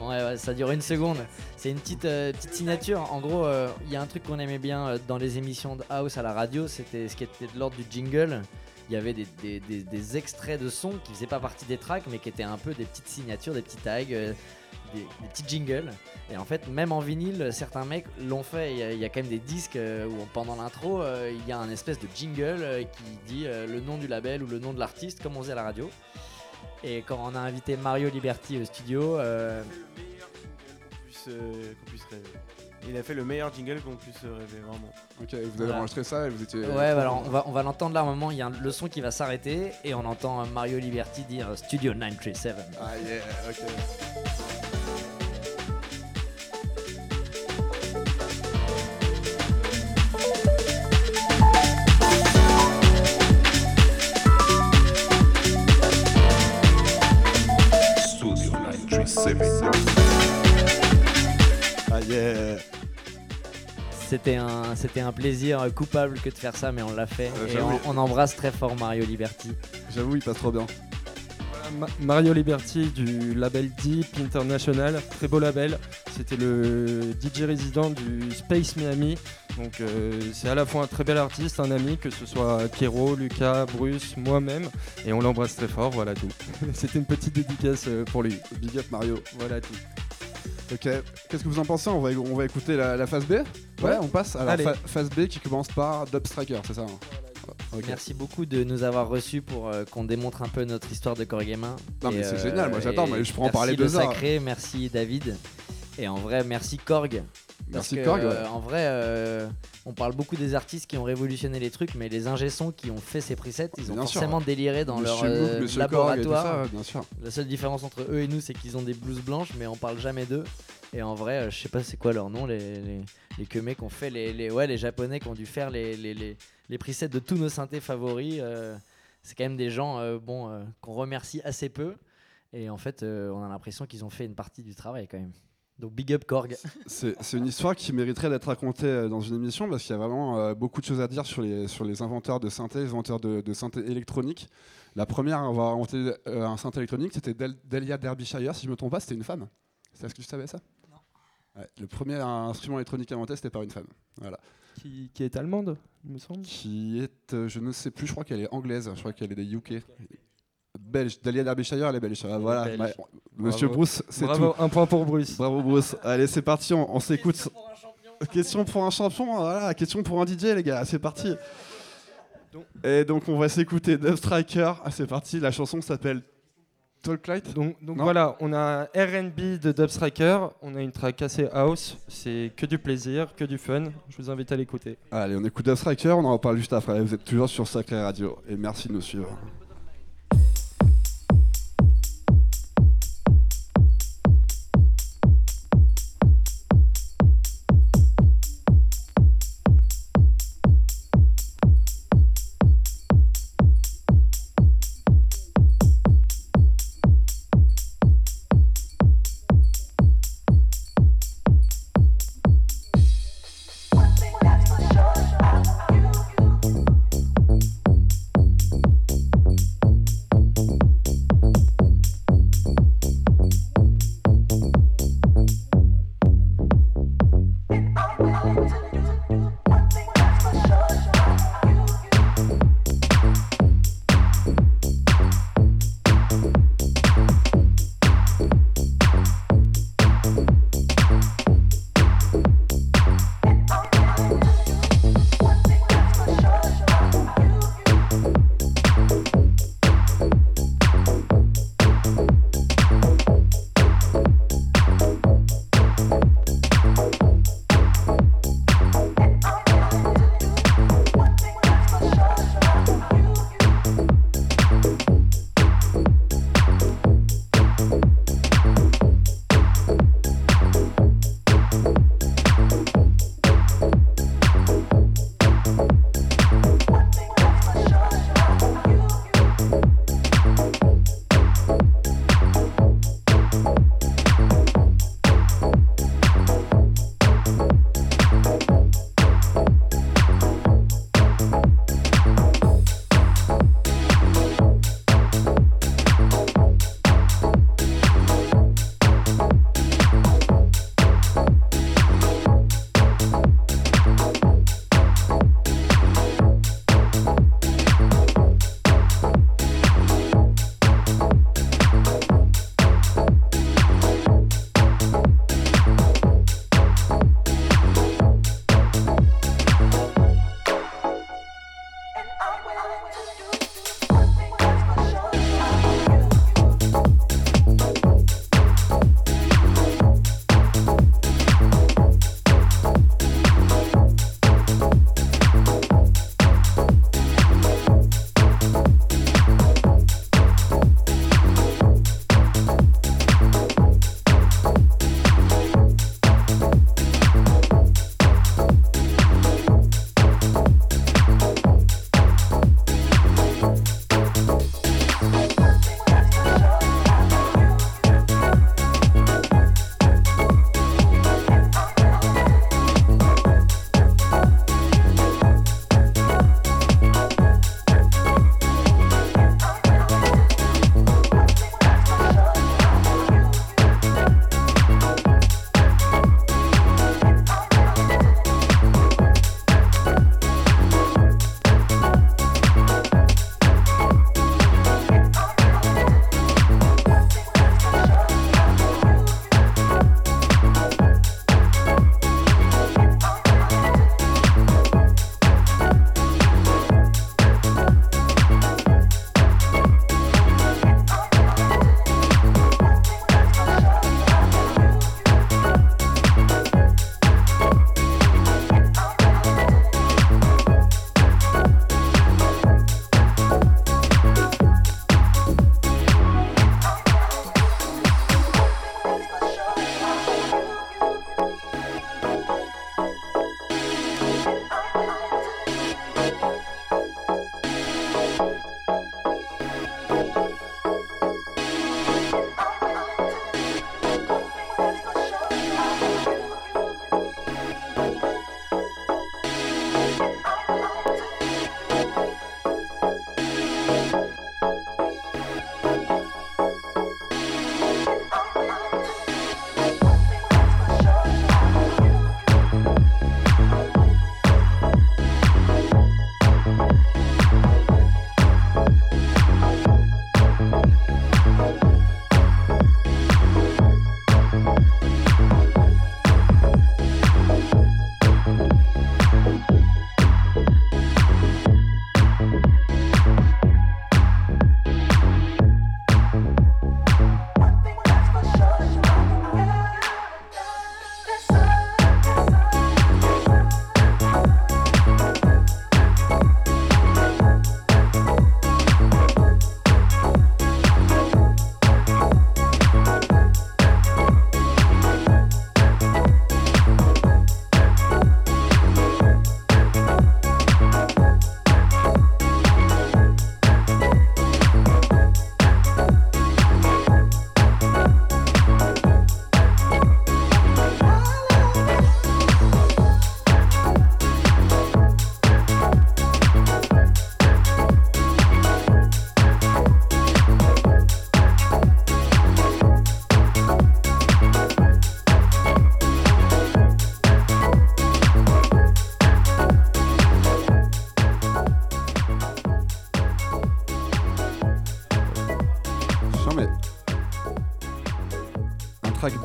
Ouais, ça dure une seconde. C'est une petite, euh, petite signature. En gros, euh, il y a un truc qu'on aimait bien dans les émissions de House à la radio, c'était ce qui était de l'ordre du jingle. Il y avait des, des, extraits de sons qui faisaient pas partie des tracks, mais qui étaient un peu des petites signatures, des petits tags des, petits jingles. Et en fait, même en vinyle, certains mecs l'ont fait. Il y, a, quand même des disques euh, où pendant l'intro, euh, il y a un espèce de jingle euh, qui dit le nom du label ou le nom de l'artiste, comme on faisait à la radio. Et quand on a invité Mario Liberty au studio, il a fait le meilleur jingle qu'on puisse rêver, vraiment. Ok, vous avez enregistré ça et vous étiez. Ouais, alors on va, on va l'entendre là un moment. Il y a le son qui va s'arrêter et on entend Mario Liberty dire Studio 937. Ah, yeah, ok. Studio 937. C'était un, c'était un plaisir coupable que de faire ça, mais on l'a fait. Euh, et on, on embrasse très fort Mario Liberty. J'avoue, il passe trop bien. Ma- Mario Liberty du label Deep International, très beau label. C'était le DJ résident du Space Miami. Donc euh, c'est à la fois un très bel artiste, un ami, que ce soit Kero, Lucas, Bruce, moi-même. Et on l'embrasse très fort, voilà tout. C'était une petite dédicace euh, pour lui. Big up Mario. Voilà tout. Ok, qu'est-ce que vous en pensez on va, on va écouter la, la phase B Ouais, on passe. Alors, Allez. phase B qui commence par Dub Striker, c'est ça hein. Merci beaucoup de nous avoir reçus pour euh, qu'on démontre un peu notre histoire de Core Gamin. Non, Et, mais c'est euh, génial, moi j'adore, et mais je pourrais en merci parler le deux heures. Sacré, merci David. Et en vrai, merci Korg. Parce Merci que, Korg, ouais. euh, en vrai, euh, on parle beaucoup des artistes qui ont révolutionné les trucs, mais les ingé-sons qui ont fait ces presets, ils ont Bien sûr. forcément déliré dans leur euh, Monsieur Korg et tout laboratoire. ça, bien sûr. La seule différence entre eux et nous, c'est qu'ils ont des blouses blanches, mais on parle jamais d'eux. Et en vrai, euh, je sais pas c'est quoi leur nom, les, les, les Kemei qui ont fait, les, les, ouais, les japonais qui ont dû faire les, les, les, les presets de tous nos synthés favoris. euh, c'est quand même des gens euh, bon, euh, qu'on remercie assez peu. Et en fait, euh, on a l'impression qu'ils ont fait une partie du travail quand même. Donc big up Korg. C'est une histoire qui mériterait d'être racontée euh, dans une émission parce qu'il y a vraiment euh, beaucoup de choses à dire sur les, sur les inventeurs de synthé, les inventeurs de, de synthé électronique. La première à avoir inventé euh, un synthé électronique, c'était Del- Delia Derbyshire, si je me trompe pas, c'était une femme. Est-ce que tu savais ça? Non. le premier instrument électronique inventé, c'était par une femme. Voilà. Qui, qui est allemande, il me semble. Qui est, euh, je ne sais plus, je crois qu'elle est anglaise, je crois qu'elle est des UK. Belge, Delia Derbyshire, elle est belge. Ah, Voilà, belge. Ouais. Monsieur Bravo. Bruce, c'est tout. Bravo, un point pour Bruce. Bravo Bruce. Allez, c'est parti, on, on s'écoute. Question pour un champion, voilà, question pour un DJ les gars, c'est parti. Et donc on va s'écouter Dub Striker. Ah, c'est parti, la chanson s'appelle Talk Light. Donc, voilà, on a RB de Dub Striker, on a une track assez house, c'est que du plaisir, que du fun. Je vous invite à l'écouter. Allez, on écoute Dub Striker, on en reparle juste après. Vous êtes toujours sur Sacré Radio et merci de nous suivre.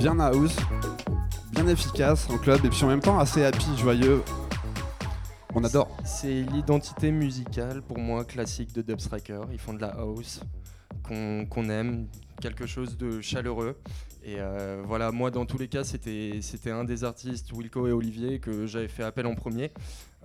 Bien house, bien efficace en club et puis en même temps assez happy, joyeux. On adore. C'est l'identité musicale pour moi classique de Dubstriker. Ils font de la house qu'on aime, quelque chose de chaleureux. Et euh, voilà, moi dans tous les cas, c'était un des artistes, Wilco et Olivier, que j'avais fait appel en premier.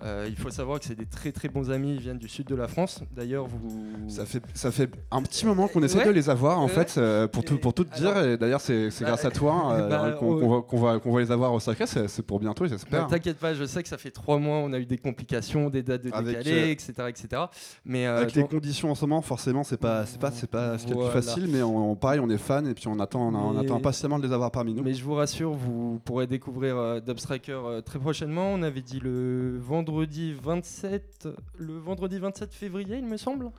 Euh, il faut savoir que c'est des très très bons amis, ils viennent du sud de la France. D'ailleurs, vous. Ça fait, ça fait un petit moment qu'on essaie de les avoir, en fait, euh, pour, tout, pour tout te dire. Et d'ailleurs, c'est bah, grâce à toi euh, bah, qu'on va, va, les avoir au sacré. C'est pour bientôt, j'espère. Bah, T'inquiète pas, je sais que ça fait trois mois, on a eu des complications, des dates de décalé, etc., etc. Mais, Avec les conditions en ce moment, forcément, c'est pas, pas, pas ce qui est le plus facile, mais on, pareil, on est fan et puis on attend, on, attend impatiemment de les avoir parmi nous. Mais je vous rassure, vous pourrez découvrir Dubstriker très prochainement. On avait dit le vendredi 25 le vendredi 27 février, il me semble.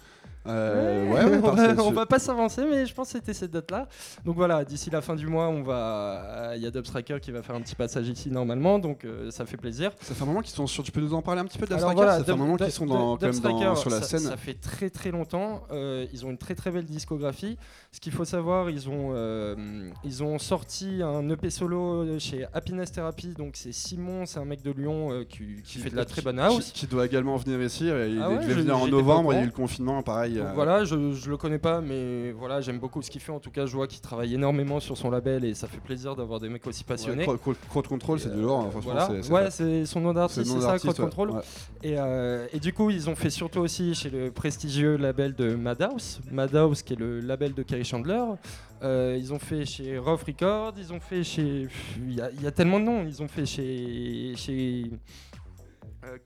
Euh, ouais, on, va, pas s'avancer, mais je pense que c'était cette date-là. Donc voilà, d'ici la fin du mois, on va. Il y a Dubstriker qui va faire un petit passage ici normalement, donc euh, ça fait plaisir. Ça fait un moment qu'ils sont sur. Tu peux nous en parler un petit peu de Dubstriker Ça fait un moment qu'ils sont dans, sur la scène. Ça fait très très longtemps. Euh, ils ont une très très belle discographie. Ce qu'il faut savoir, ils ont ils ont sorti un EP solo chez Happiness Therapy. Donc c'est Simon, c'est un mec de Lyon qui, qui, fait de la très bonne house. Qui, doit également venir ici. Il ah devait venir en novembre. Il y a eu le confinement, pareil. Euh, voilà, je, je le connais pas, mais voilà, j'aime beaucoup ce qu'il fait. En tout cas, je vois qu'il travaille énormément sur son label et ça fait plaisir d'avoir des mecs aussi passionnés. Ouais, Control, c'est du lourd. Hein, voilà. ouais, c'est son nom d'artiste, c'est ça, Crowd Control. Et, euh, et, du coup, ils ont fait surtout aussi chez le prestigieux label de Madhouse, Madhouse qui est le label de Kerry Chandler. Euh, ils ont fait chez Rough Records, ils ont fait chez. Il y, y, a tellement de noms. Ils ont fait chez. chez euh,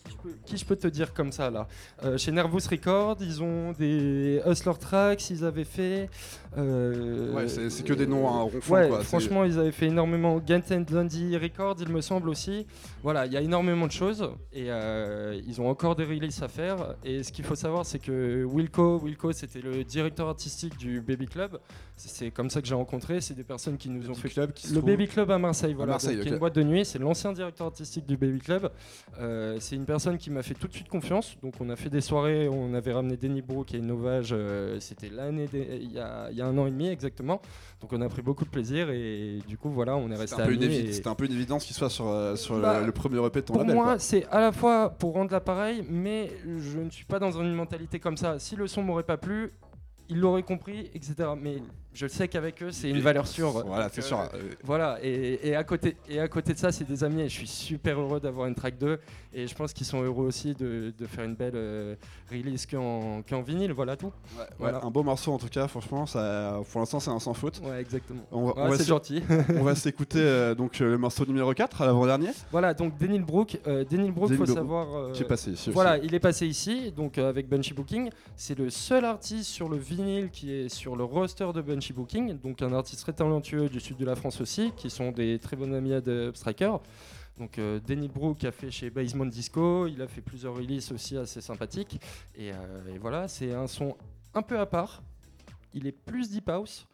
qui, je peux, te dire comme ça là euh, Chez Nervous Records, ils ont des Hustler Tracks, ils avaient fait. Euh, ouais, c'est que des noms à rond ouais, Franchement, ils avaient fait énormément. Gent and Lundy Records, il me semble aussi. Voilà, il y a énormément de choses et ils ont encore des releases à faire. Et ce qu'il faut savoir, c'est que Wilco, Wilco, c'était le directeur artistique du Baby Club. C'est comme ça que j'ai rencontré. C'est des personnes qui nous ont fait. Club le Baby Club à Marseille, voilà. Marseille, qui est une boîte de nuit. C'est l'ancien directeur artistique du Baby Club. c'est une personne qui m'a fait tout de suite confiance. Donc on a fait des soirées, on avait ramené Denis Brook et Novage, euh, c'était l'année il y, a, un an et demi exactement. Donc on a pris beaucoup de plaisir et du coup voilà, on est resté amis. C'était un peu une évidence qu'il soit sur, euh, sur bah, le, premier EP de ton pour label. Pour moi, c'est à la fois pour rendre l'appareil, mais je ne suis pas dans une mentalité comme ça. Si le son m'aurait pas plu, il l'aurait compris, etc. Mais je sais qu'avec eux, c'est une valeur sûre. Voilà, c'est sûr. Voilà, et, à côté, et à côté de ça, c'est des amis. Et je suis super heureux d'avoir une track 2. Et je pense qu'ils sont heureux aussi de, faire une belle euh, release qu'en vinyle. Voilà tout. Un beau morceau en tout cas, franchement. Ça, pour l'instant, c'est un sans faute. Ouais, exactement. c'est gentil. on va s'écouter euh, donc euh, le morceau numéro 4 à l'avant-dernier. Voilà, donc Denil Brook. Denil Brook, il faut savoir. qui est passé ici. Voilà, il est passé ici, donc avec Bunchy Booking. C'est le seul artiste sur le vinyle qui est sur le roster de Bunchy Booking. Donc un artiste très talentueux du sud de la France aussi, qui sont des très bons amis de Striker. Donc euh, Denny Brook a fait chez Basement Disco, il a fait plusieurs releases aussi assez sympathiques. Et, euh, voilà, c'est un son un peu à part. Il est plus deep house.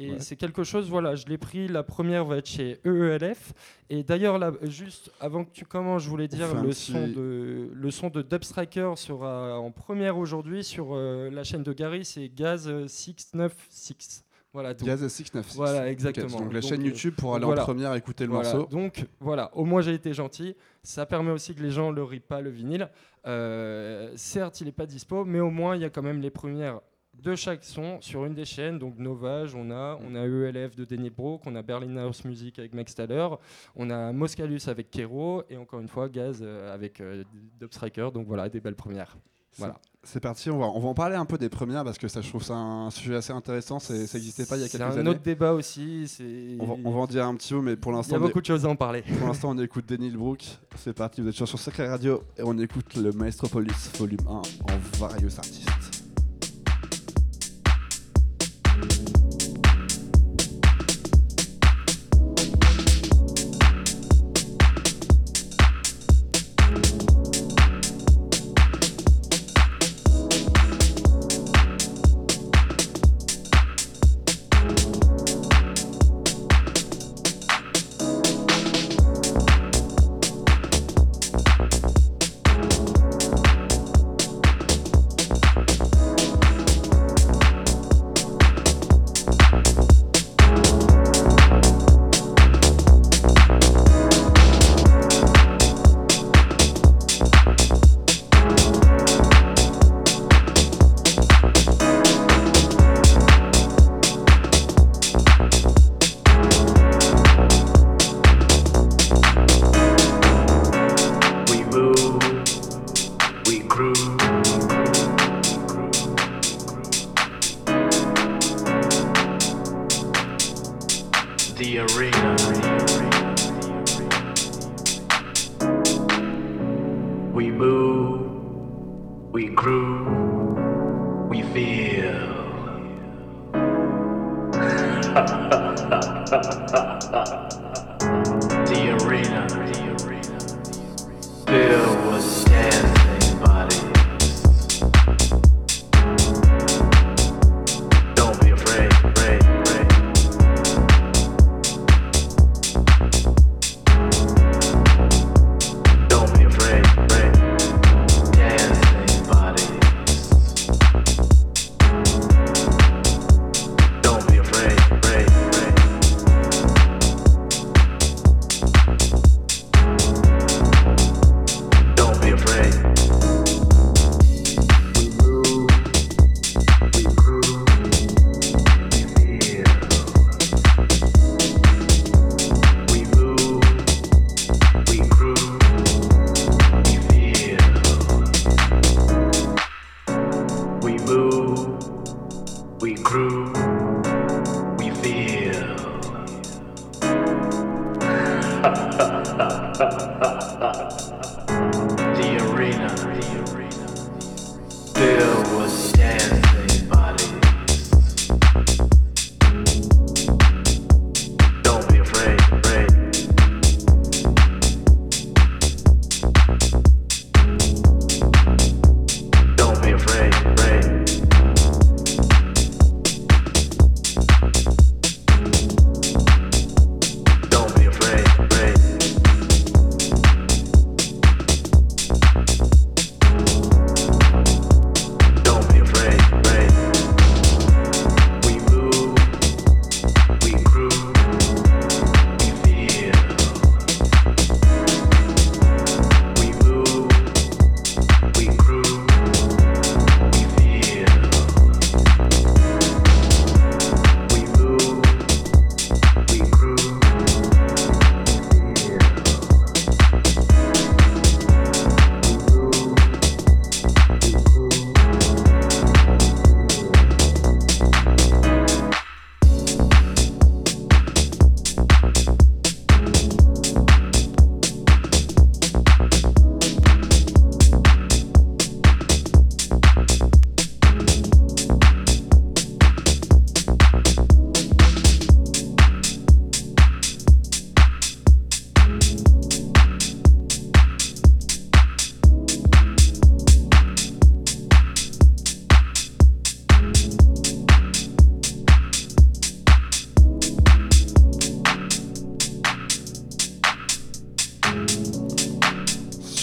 Et c'est quelque chose, voilà, je l'ai pris, la première va être chez EELF. Et d'ailleurs, juste avant que tu commences, je voulais dire, le, son de, le son de Dubstriker sera en première aujourd'hui sur euh, la chaîne de Gary, c'est Gaz 696. Voilà, Gaz 696. Voilà, exactement. donc la chaîne YouTube pour aller en première écouter le morceau. Donc voilà, au moins j'ai été gentil. Ça permet aussi que les gens ne rient pas le vinyle. Euh, certes, il n'est pas dispo, mais au moins il y a quand même les premières de chaque son sur une des chaînes. Donc Novage, on a, on a ELF de Denny Brook, on a Berlin House Music avec Max Thaler, on a Moscalus avec Kero et encore une fois Gaz euh, avec euh, Dubstriker. Donc voilà, des belles premières. Voilà. C'est parti, on va, on va en parler un peu des premières parce que ça, je trouve ça un sujet assez intéressant. Ça n'existait pas il y a quelques années. C'est un autre débat aussi. On va, on va, en dire un petit mot, mais pour l'instant. Il y a beaucoup de choses à en parler. Pour l'instant, on écoute Denny Brook. C'est parti, vous êtes sur Sacré Radio et on écoute le Maestropolis volume 1 en various artistes.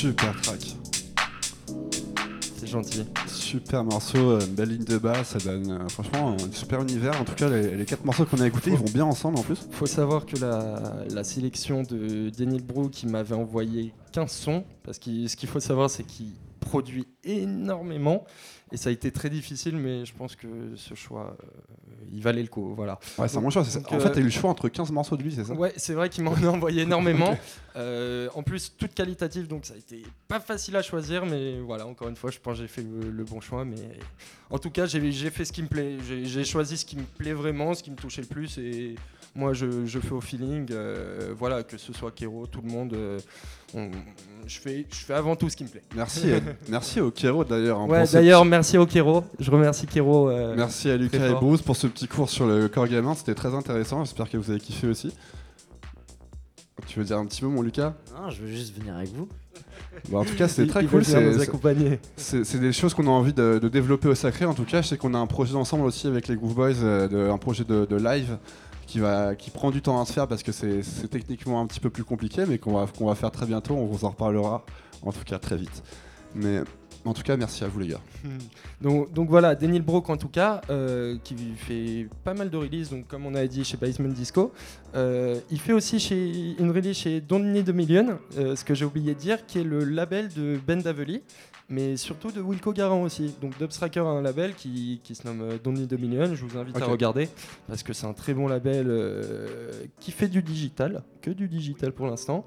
Super track. C'est gentil. Super morceau, euh, une belle ligne de basse, ça donne euh, franchement un super univers. En tout cas, les, les quatre morceaux qu'on a écoutés, ils vont bien ensemble en plus. Faut savoir que la, la sélection de Daniel Brou qui m'avait envoyé 15 sons, parce que ce qu'il faut savoir, c'est qu'il produit énormément. Et ça a été très difficile, mais je pense que ce choix, euh, il valait le coup. Voilà. Ouais, c'est un bon choix. Donc, En euh, fait, t'as eu le choix entre 15 morceaux de lui, c'est ça? Ouais, c'est vrai qu'il m'en a envoyé énormément. Euh, en plus, toute qualitative, donc ça a été pas facile à choisir, mais voilà, encore une fois, je pense que j'ai fait le, le bon choix. Mais en tout cas, j'ai fait ce qui me plaît. J'ai j'ai choisi ce qui me plaît vraiment, ce qui me touchait le plus. Et moi, je, je fais au feeling. euh, voilà, que ce soit Kero, tout le monde. On- je, fais, je fais avant tout ce qui me plaît. Merci, euh, merci au Kero d'ailleurs. hein, Ouais, d'ailleurs, merci au Kero. Je remercie Kero. euh, Merci à Lucas et. Bruce pour ce petit cours sur le corps gamin, c'était très intéressant, j'espère que vous avez kiffé aussi. Tu veux dire un petit mot mon Lucas? Non, je veux juste venir avec vous. Bah, En tout cas c'était très il cool, veut venir nous c'est- accompagner. c'est c'est des choses qu'on a envie de, de développer au Sacré. En tout cas je sais qu'on a un projet ensemble aussi avec les Groove Boys, euh, de- un projet de, de live qui, va, qui prend du temps à se faire parce que c'est techniquement un petit peu plus compliqué mais qu'on va, qu'on va faire très bientôt, on vous en reparlera en tout cas très vite. Mais en tout cas merci à vous les gars. Donc, donc voilà, Daniel Brock en tout cas, euh, qui fait pas mal de releases, donc comme on a dit chez Basement Disco. Euh, il fait aussi chez, une release chez Don't Need a Million, euh, ce que j'ai oublié de dire, qui est le label de Ben Davely, mais surtout de Wilco Garan aussi. Donc Dubstracker a un label qui, qui se nomme euh, Don't Need a Million, je vous invite à regarder, parce que c'est un très bon label euh, qui fait du digital, que du digital pour l'instant.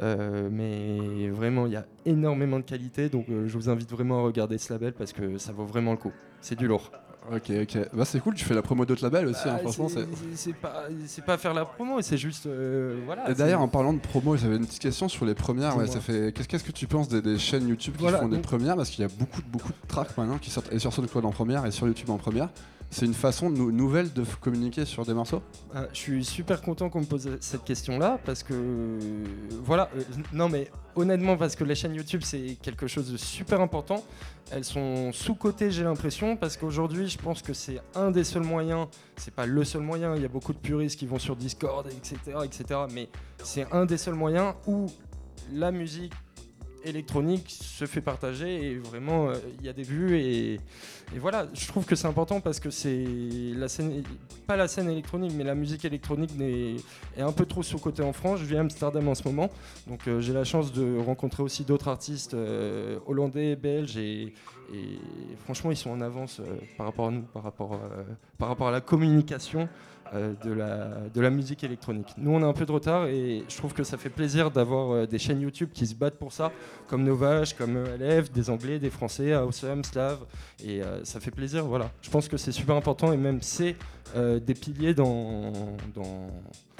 Euh, mais vraiment, il y a énormément de qualité, donc euh, je vous invite vraiment à regarder ce label parce que ça vaut vraiment le coup. C'est du lourd. Ok, ok. Bah, c'est cool, tu fais la promo d'autres labels aussi, hein, Ah, franchement. c'est- pas, pas faire la promo, c'est juste. euh, voilà. Et d'ailleurs, en parlant de promo, j'avais une petite question sur les premières. Ouais, ça fait... Qu'est-ce que tu penses des, des chaînes YouTube qui Voilà, font des premières? Parce qu'il y a beaucoup, beaucoup de tracks maintenant qui sortent et sur SoundCloud en première et sur YouTube en première. C'est une façon nou- nouvelle de communiquer sur des morceaux? Ah, je suis super content qu'on me pose cette question-là parce que voilà, euh, non mais honnêtement parce que les chaînes YouTube c'est quelque chose de super important. Elles sont sous-cotées j'ai l'impression parce qu'aujourd'hui je pense que c'est un des seuls moyens, c'est pas le seul moyen, il y a beaucoup de puristes qui vont sur Discord etc etc mais c'est un des seuls moyens où la musique électronique se fait partager et vraiment euh, il y a des vues et, voilà. Je trouve que c'est important parce que c'est la scène pas la scène électronique mais la musique électronique n'est- est un peu trop sous côté en France. Je vis à Amsterdam en ce moment. Donc euh, j'ai la chance de rencontrer aussi d'autres artistes euh, hollandais belges et, franchement ils sont en avance euh, par rapport à nous par rapport par rapport à la communication euh, de, la, de la musique électronique. Nous, on a un peu de retard et je trouve que ça fait plaisir d'avoir euh, des chaînes YouTube qui se battent pour ça, comme Novage, comme ELF, des Anglais, des Français, Awesome, Slav, et euh, ça fait plaisir, voilà. Je pense que c'est super important et même c'est euh, des piliers dans... dans...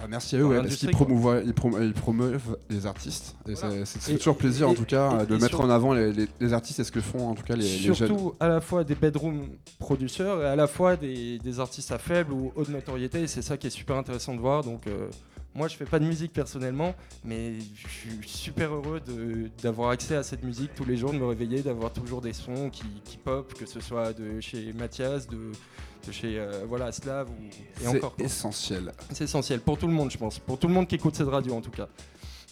Ah, Merci à eux, ouais, parce qu'ils quoi. promouvoient- ils prom- ils promeuvent les artistes. Et Voilà. c'est- toujours plaisir, et- en tout cas, et- de et mettre en avant les, les- les artistes et ce que font, en tout cas, les, les jeunes. Surtout à la fois des bedroom producers et à la fois des, des artistes à faible ou haute notoriété, et c'est ça qui est super intéressant de voir. Donc, euh, moi, je fais pas de musique personnellement, mais je suis super heureux d'avoir accès à cette musique tous les jours, de me réveiller, d'avoir toujours des sons qui, qui pop, que ce soit de chez Mathias, de, de chez euh, voilà, Slav ou, et C'est encore. quoi. essentiel. C'est essentiel pour tout le monde, je pense. Pour tout le monde qui écoute cette radio, en tout cas.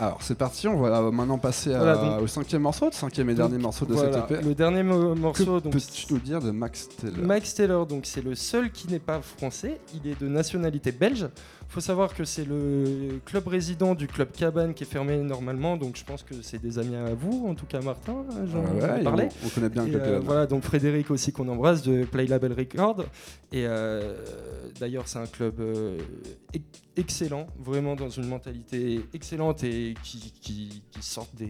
Alors, c'est parti, on va maintenant passer à- Voilà, donc- au cinquième morceau, le cinquième et dernier morceau de voilà, cette EP. Le dernier mo- Que morceau, donc, peux-tu nous dire de Max Taylor? Max Taylor, donc c'est le seul qui n'est pas français, il est de nationalité belge. Faut savoir que c'est le club résident du club Cabane qui est fermé normalement, donc je pense que c'est des amis à vous, en tout cas Martin, j'en Ah ouais, parlé. on, on connaît bien le club euh, Cabane. voilà, donc Frédéric aussi qu'on embrasse de Play Label Record. Et euh, d'ailleurs, c'est un club euh, ex- excellent, vraiment dans une mentalité excellente et qui, qui, qui sortent des,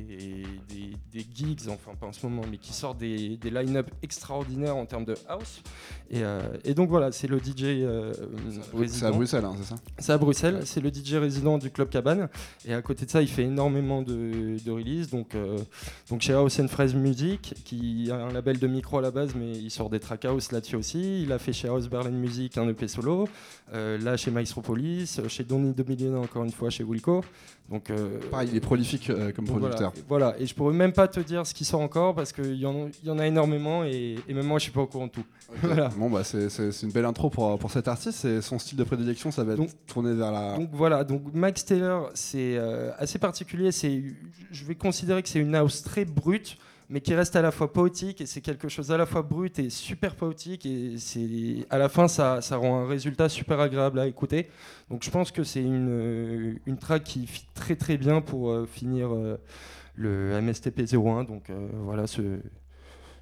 des, des gigs, enfin pas en ce moment, mais qui sortent des, des line-up extraordinaires en termes de house. Et, euh, et donc voilà, c'est le DJ euh, C'est à Bruxelles, hein, c'est ça? C'est à Bruxelles, c'est le DJ résident du Club Cabane. Et à côté de ça, il fait énormément de, releases. Donc, euh, donc chez House and Fraise Music, qui a un label de micro à la base, mais il sort des track house là-dessus aussi. Il a fait chez House Berlin Music un EP solo. Euh, là, chez Maestropolis, chez Donny Dominion, encore une fois, chez Wilco. Donc, euh, Pareil, il est prolifique euh, comme producteur. Voilà. voilà, et je pourrais même pas te dire ce qui sort encore parce qu'il y, en- il y en a énormément et, et même moi je suis pas au courant de tout. Voilà. Bon, bah, c'est une belle intro pour, pour cet artiste. Et son style de prédilection, ça va être Donc- tourné vers la. Donc voilà, donc Max Taylor, c'est euh, assez particulier. Je vais considérer que c'est une house très brute, mais qui reste à la fois poétique et c'est quelque chose à la fois brut et super poétique et c'est à la fin ça, ça rend un résultat super agréable à écouter. Donc je pense que c'est une, euh, une track qui fit très très bien pour euh, finir euh, le MSTP 01. Donc voilà ce,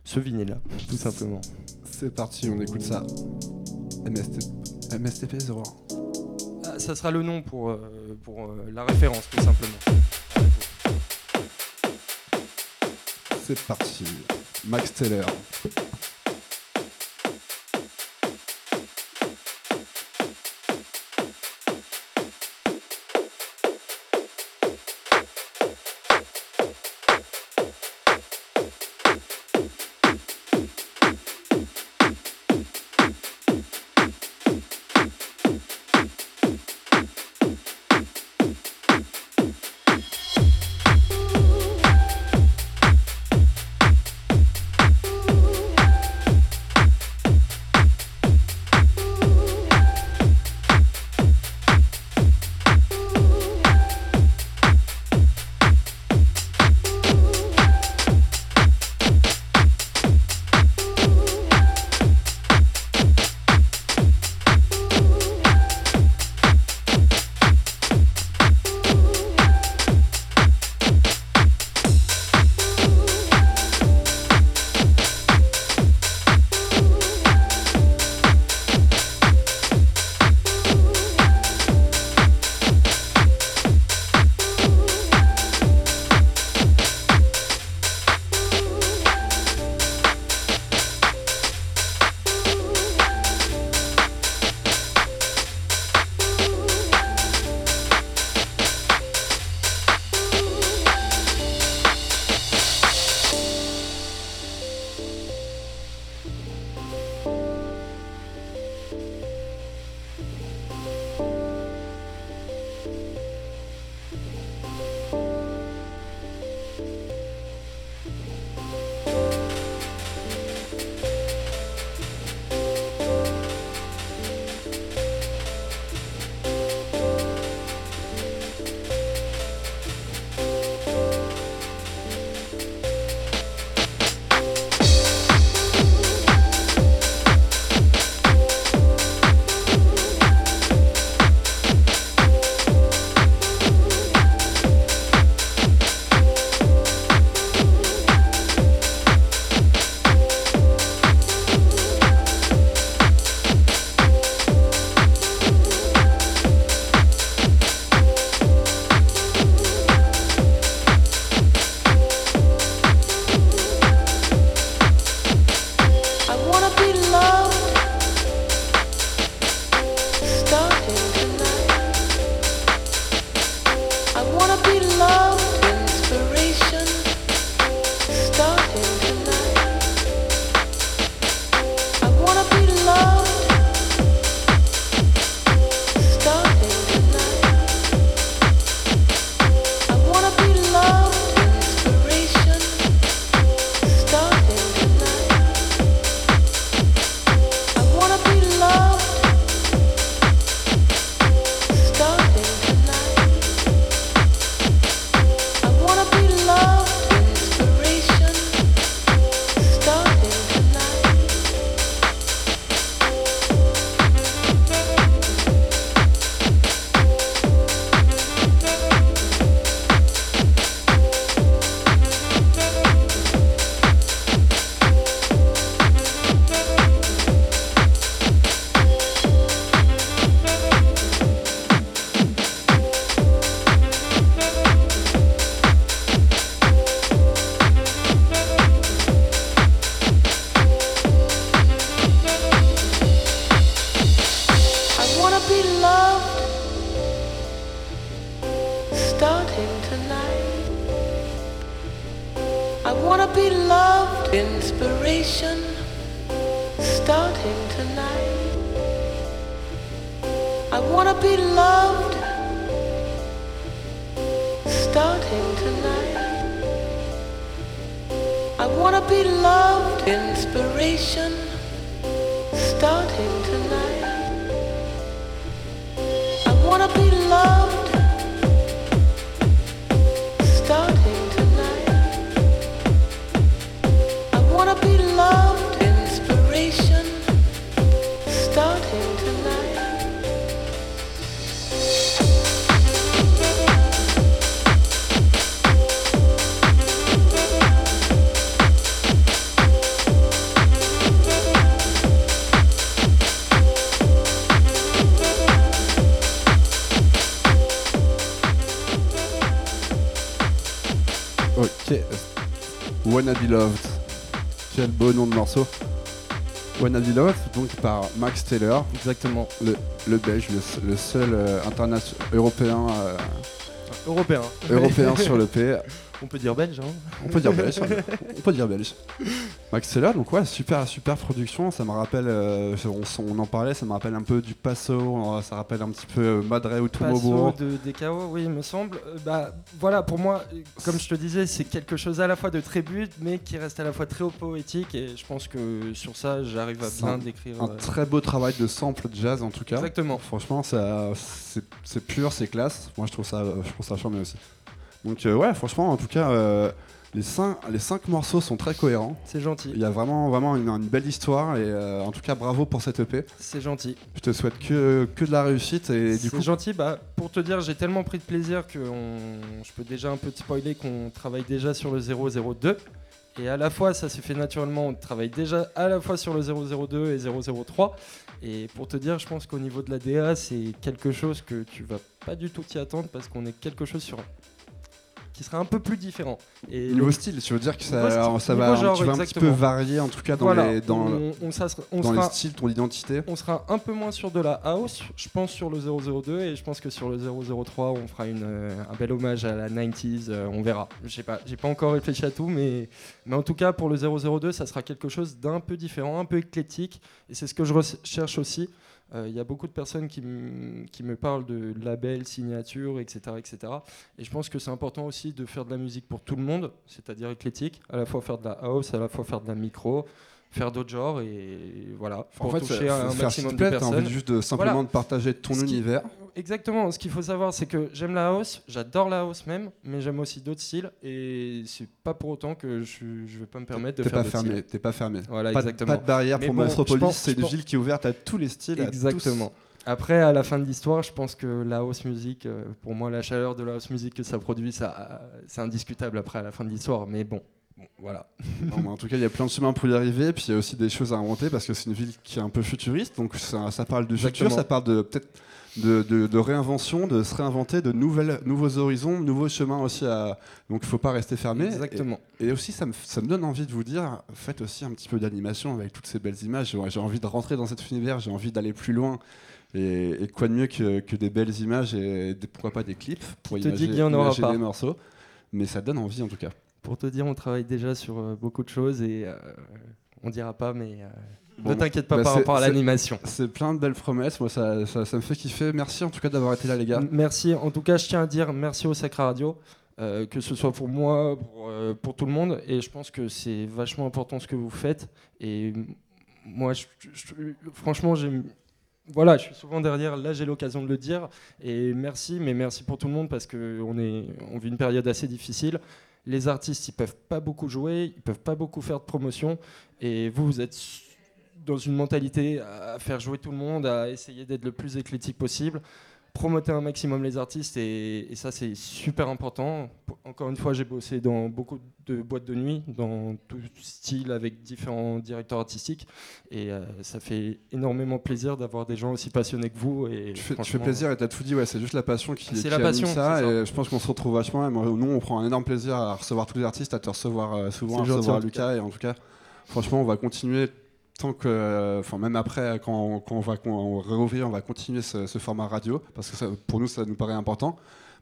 ce vinyle là, tout simplement. C'est parti, on écoute ça. MST... MSTP 01. Ah, ça sera le nom pour, pour la référence tout simplement. C'est parti. Max Taylor. Wanna Be Loved. Quel beau nom de morceau. Wanna Be Loved, donc par Max Taylor, Exactement. le, le belge, le, le seul euh, internation- européen, euh, Européen. européen sur le P. On peut dire belge, hein On peut dire belge. on peut dire belge. Max donc ouais, super, super production. Ça me rappelle, euh, on, en parlait, ça me rappelle un peu du Passo, euh, ça rappelle un petit peu euh, Madre ou Passo Tomoburo. de DKO, oui, il me semble. Euh, bah, voilà, pour moi, comme je te disais, c'est quelque chose à la fois de très but, mais qui reste à la fois très poétique. Et je pense que sur ça, j'arrive à bien un- décrire. Un euh, très beau travail de sample jazz en tout cas. Exactement. Franchement, c'est, c'est pur, c'est classe. Moi, je trouve ça, je trouve ça charmé aussi. Donc euh, ouais, franchement, en tout cas, euh, les cinq, les cinq morceaux sont très cohérents. C'est gentil. Il y a vraiment, vraiment une, une belle histoire et euh, en tout cas, bravo pour cette EP. C'est gentil. Je te souhaite que, que de la réussite et du C'est coup, gentil. Bah, pour te dire, j'ai tellement pris de plaisir que on- je peux déjà un peu te spoiler qu'on travaille déjà sur le 002. Et à la fois, ça s'est fait naturellement. On travaille déjà à la fois sur le 002 et 003. Et pour te dire, je pense qu'au niveau de la DA, c'est quelque chose que tu vas pas du tout t'y attendre parce qu'on est quelque chose sur qui sera un peu plus différent. Et niveau le- style, tu veux dire que ça, style, va, genre, tu vas un petit peu varier en tout cas dans, voilà, les, dans, on, on, ça sera- on dans sera, les styles, ton identité. on sera un peu moins sur de la house, je pense sur le 002 et je pense que sur le 003 on fera une, euh, un bel hommage à la 90s, euh, on verra. Je sais pas, j'ai pas encore réfléchi à tout, mais, mais en tout cas pour le 002 ça sera quelque chose d'un peu différent, un peu éclectique et c'est ce que je recherche aussi. Euh, Il y a beaucoup de personnes qui me parlent de labels, signatures, etc., etc. Et je pense que c'est important aussi de faire de la musique pour tout le monde, c'est-à-dire éclectique, à la fois faire de la house, à la fois faire de la micro, faire d'autres genres et voilà, pour En fait, toucher euh, un faire maximum de plaît, t'as personnes. envie juste de simplement Voilà. de partager ton Ce qui- univers. Exactement, ce qu'il faut savoir, c'est que j'aime la house, j'adore la house même, mais j'aime aussi d'autres styles et c'est pas pour autant que je, je vais pas me permettre de T'es faire pas fermé, t'es pas fermé. Voilà, pas, exactement. pas de barrière Mais pour bon, Metropolis, c'est une pense- ville qui est ouverte à tous les styles. Exactement. Après, à la fin de l'histoire, je pense que la house music, euh, pour moi, la chaleur de la house music que ça produit, ça, c'est indiscutable après à la fin de l'histoire. Mais bon, bon, voilà. Non, mais en tout cas, il y a plein de chemins pour y arriver, puis il y a aussi des choses à inventer parce que c'est une ville qui est un peu futuriste, donc ça, ça parle de futur, ça parle de peut-être de, de- de réinvention, de se réinventer, de nouvelles, nouveaux horizons, nouveaux chemins aussi à. Donc il faut pas rester fermé. Exactement. Et, et aussi, ça me, ça me donne envie de vous dire, faites aussi un petit peu d'animation avec toutes ces belles images. J'ai envie de rentrer dans cet univers, j'ai envie d'aller plus loin. Et, et quoi de mieux que, que des belles images et des- pourquoi pas des clips pour Qui te imager- qu'il y en aura pas des morceaux. Mais ça donne envie en tout cas. Pour te dire, on travaille déjà sur euh, beaucoup de choses et euh, on dira pas, mais euh, Bon, ne t'inquiète pas bah, par rapport à l'animation. C'est plein de belles promesses, moi ça, ça, ça me fait kiffer. Merci en tout cas d'avoir été là les gars. Merci. En tout cas, je tiens à dire merci au Sacré Radio, euh, que ce soit pour moi, pour, euh, pour tout le monde. Et je pense que c'est vachement important ce que vous faites. Et moi, je- je- franchement. Voilà, je suis souvent derrière. Là, j'ai l'occasion de le dire. Et merci, mais merci pour tout le monde parce qu'on est, on vit une période assez difficile. Les artistes, ils peuvent pas beaucoup jouer, ils peuvent pas beaucoup faire de promotion. Et vous, vous êtes dans une mentalité à faire jouer tout le monde, à essayer d'être le plus éclectique possible promoter un maximum les artistes et, et ça c'est super important. Encore une fois, j'ai bossé dans beaucoup de boîtes de nuit, dans tout style avec différents directeurs artistiques et euh, ça fait énormément plaisir d'avoir des gens aussi passionnés que vous. Et Tu fais, tu fais franchement, plaisir et t'as tout dit, ouais, c'est juste la passion qui, C'est qui la passion, ça. c'est ça. Et je pense qu'on se retrouve vachement. Et moi, nous, on prend un énorme plaisir à recevoir tous les artistes, à te recevoir euh, souvent, à recevoir Lucas. Et en tout cas, franchement, on va continuer tant que, enfin même après, quand, quand on va quand on réouvrir, on va continuer ce, format radio parce que pour nous, ça nous paraît important.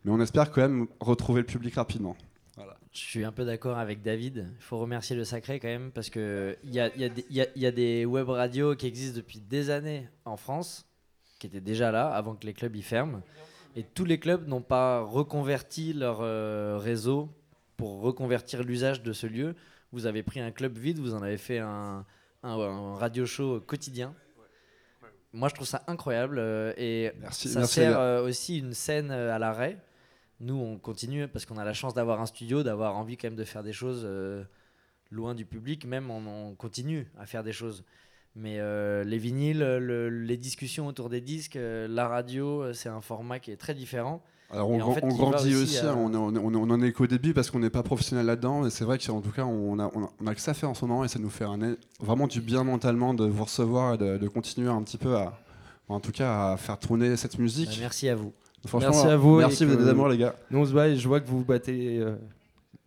Mais on espère quand même retrouver le public rapidement. Je suis un peu d'accord avec David. Il faut remercier le sacré quand même parce que il y a des web radios qui existent depuis des années en France, qui étaient déjà là avant que les clubs y ferment. Et tous les clubs n'ont pas reconverti leur euh, réseau pour reconvertir l'usage de ce lieu. Vous avez pris un club vide, vous en avez fait un, un- un radio show quotidien. Moi, je trouve ça incroyable euh, et Merci, ça merci sert euh, aussi une scène euh, à l'arrêt. Nous, on continue parce qu'on a la chance d'avoir un studio, d'avoir envie quand même de faire des choses loin du public. Même on, on continue à faire des choses. Mais euh, les vinyles, le- les discussions autour des disques, euh, la radio, c'est un format qui est très différent. Alors on, en fait, grandit aussi aussi, à- hein, on, est- on en est qu'au début parce qu'on n'est pas professionnel là-dedans, mais c'est vrai qu'en tout cas on a, on, que ça à faire en ce moment et ça nous fait un- vraiment du bien mentalement de vous recevoir et de, de continuer un petit peu à, en tout cas à faire tourner cette musique. Euh, merci à vous. Franchement, Merci à vous Merci, vous êtes des amours les gars. Nous on se bat et je vois que vous vous battez, euh,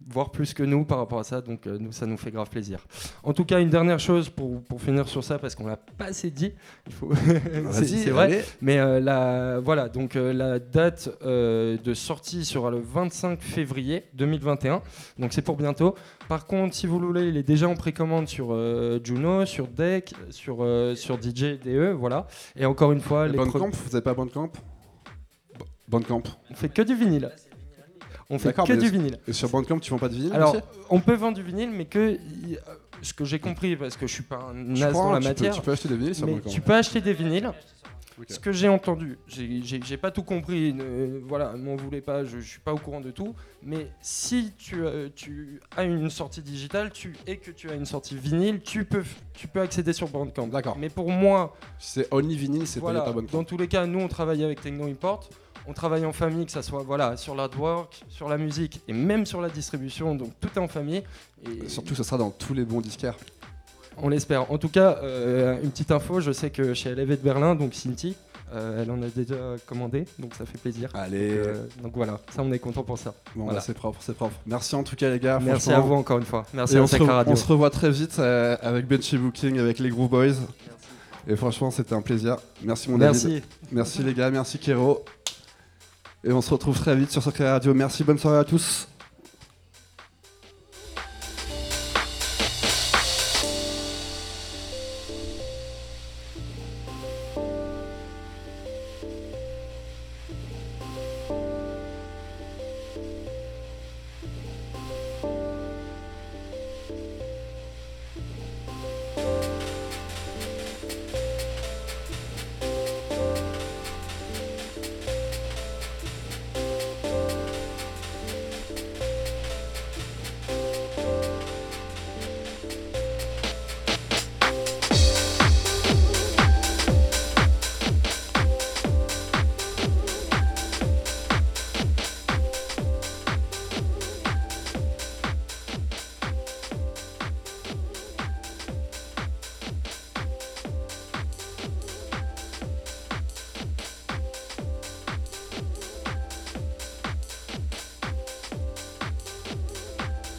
voire plus que nous par rapport à ça, donc euh, nous ça nous fait grave plaisir. En tout cas, une dernière chose pour, pour finir sur ça, parce qu'on l'a pas assez dit, il faut... c'est vrai, allez. mais euh, la, voilà, donc euh, la date de sortie sera le 25 février 2021, donc c'est pour bientôt. Par contre, si vous le voulez, il est déjà en précommande sur Juno, sur Deck, sur, sur DJ DE, voilà. Et encore une fois, les Bandcamp, vous n'avez pas Bandcamp? Bandcamp. on fait que du vinyle. On fait que du vinyle. Et sur Bandcamp, tu vends pas de vinyle Alors, on peut vendre du vinyle, mais que euh, ce que j'ai compris, parce que je suis pas un crois, dans la tu peux- matière, tu peux acheter des vinyles sur Bandcamp. tu peux acheter des vinyles. Ce que j'ai entendu, j'ai- pas tout compris, ne- voilà, m'en voulez pas, je, je suis pas au courant de tout, mais si tu, euh, tu as une sortie digitale tu, et que tu as une sortie vinyle, tu peux, tu peux accéder sur Bandcamp. D'accord. Mais pour moi, C'est Only Vinyl, c'est voilà, pas, pas Bandcamp. dans tous les cas, nous on travaille avec Techno Import, on travaille en famille, que ça soit voilà, sur l'artwork, sur la musique et même sur la distribution, donc tout est en famille. Et Surtout, ça sera dans tous les bons disquaires. on l'espère. En tout cas, euh, une petite info, je sais que chez LV de Berlin, donc Cinti, euh, elle en a déjà commandé, donc ça fait plaisir. Allez, Euh, donc voilà, ça on est content pour ça. bon, voilà. bah, c'est propre, c'est propre. Merci en tout cas, les gars. Merci à vous encore une fois. Merci Et à on se, Radio. on se revoit très vite euh, avec Benchy Booking, avec les Groove Boys. Et franchement, c'était un plaisir. Merci mon David. Merci. Merci les gars, merci Kero. Et on se retrouve très vite sur Sacré Radio. Merci, bonne soirée à tous.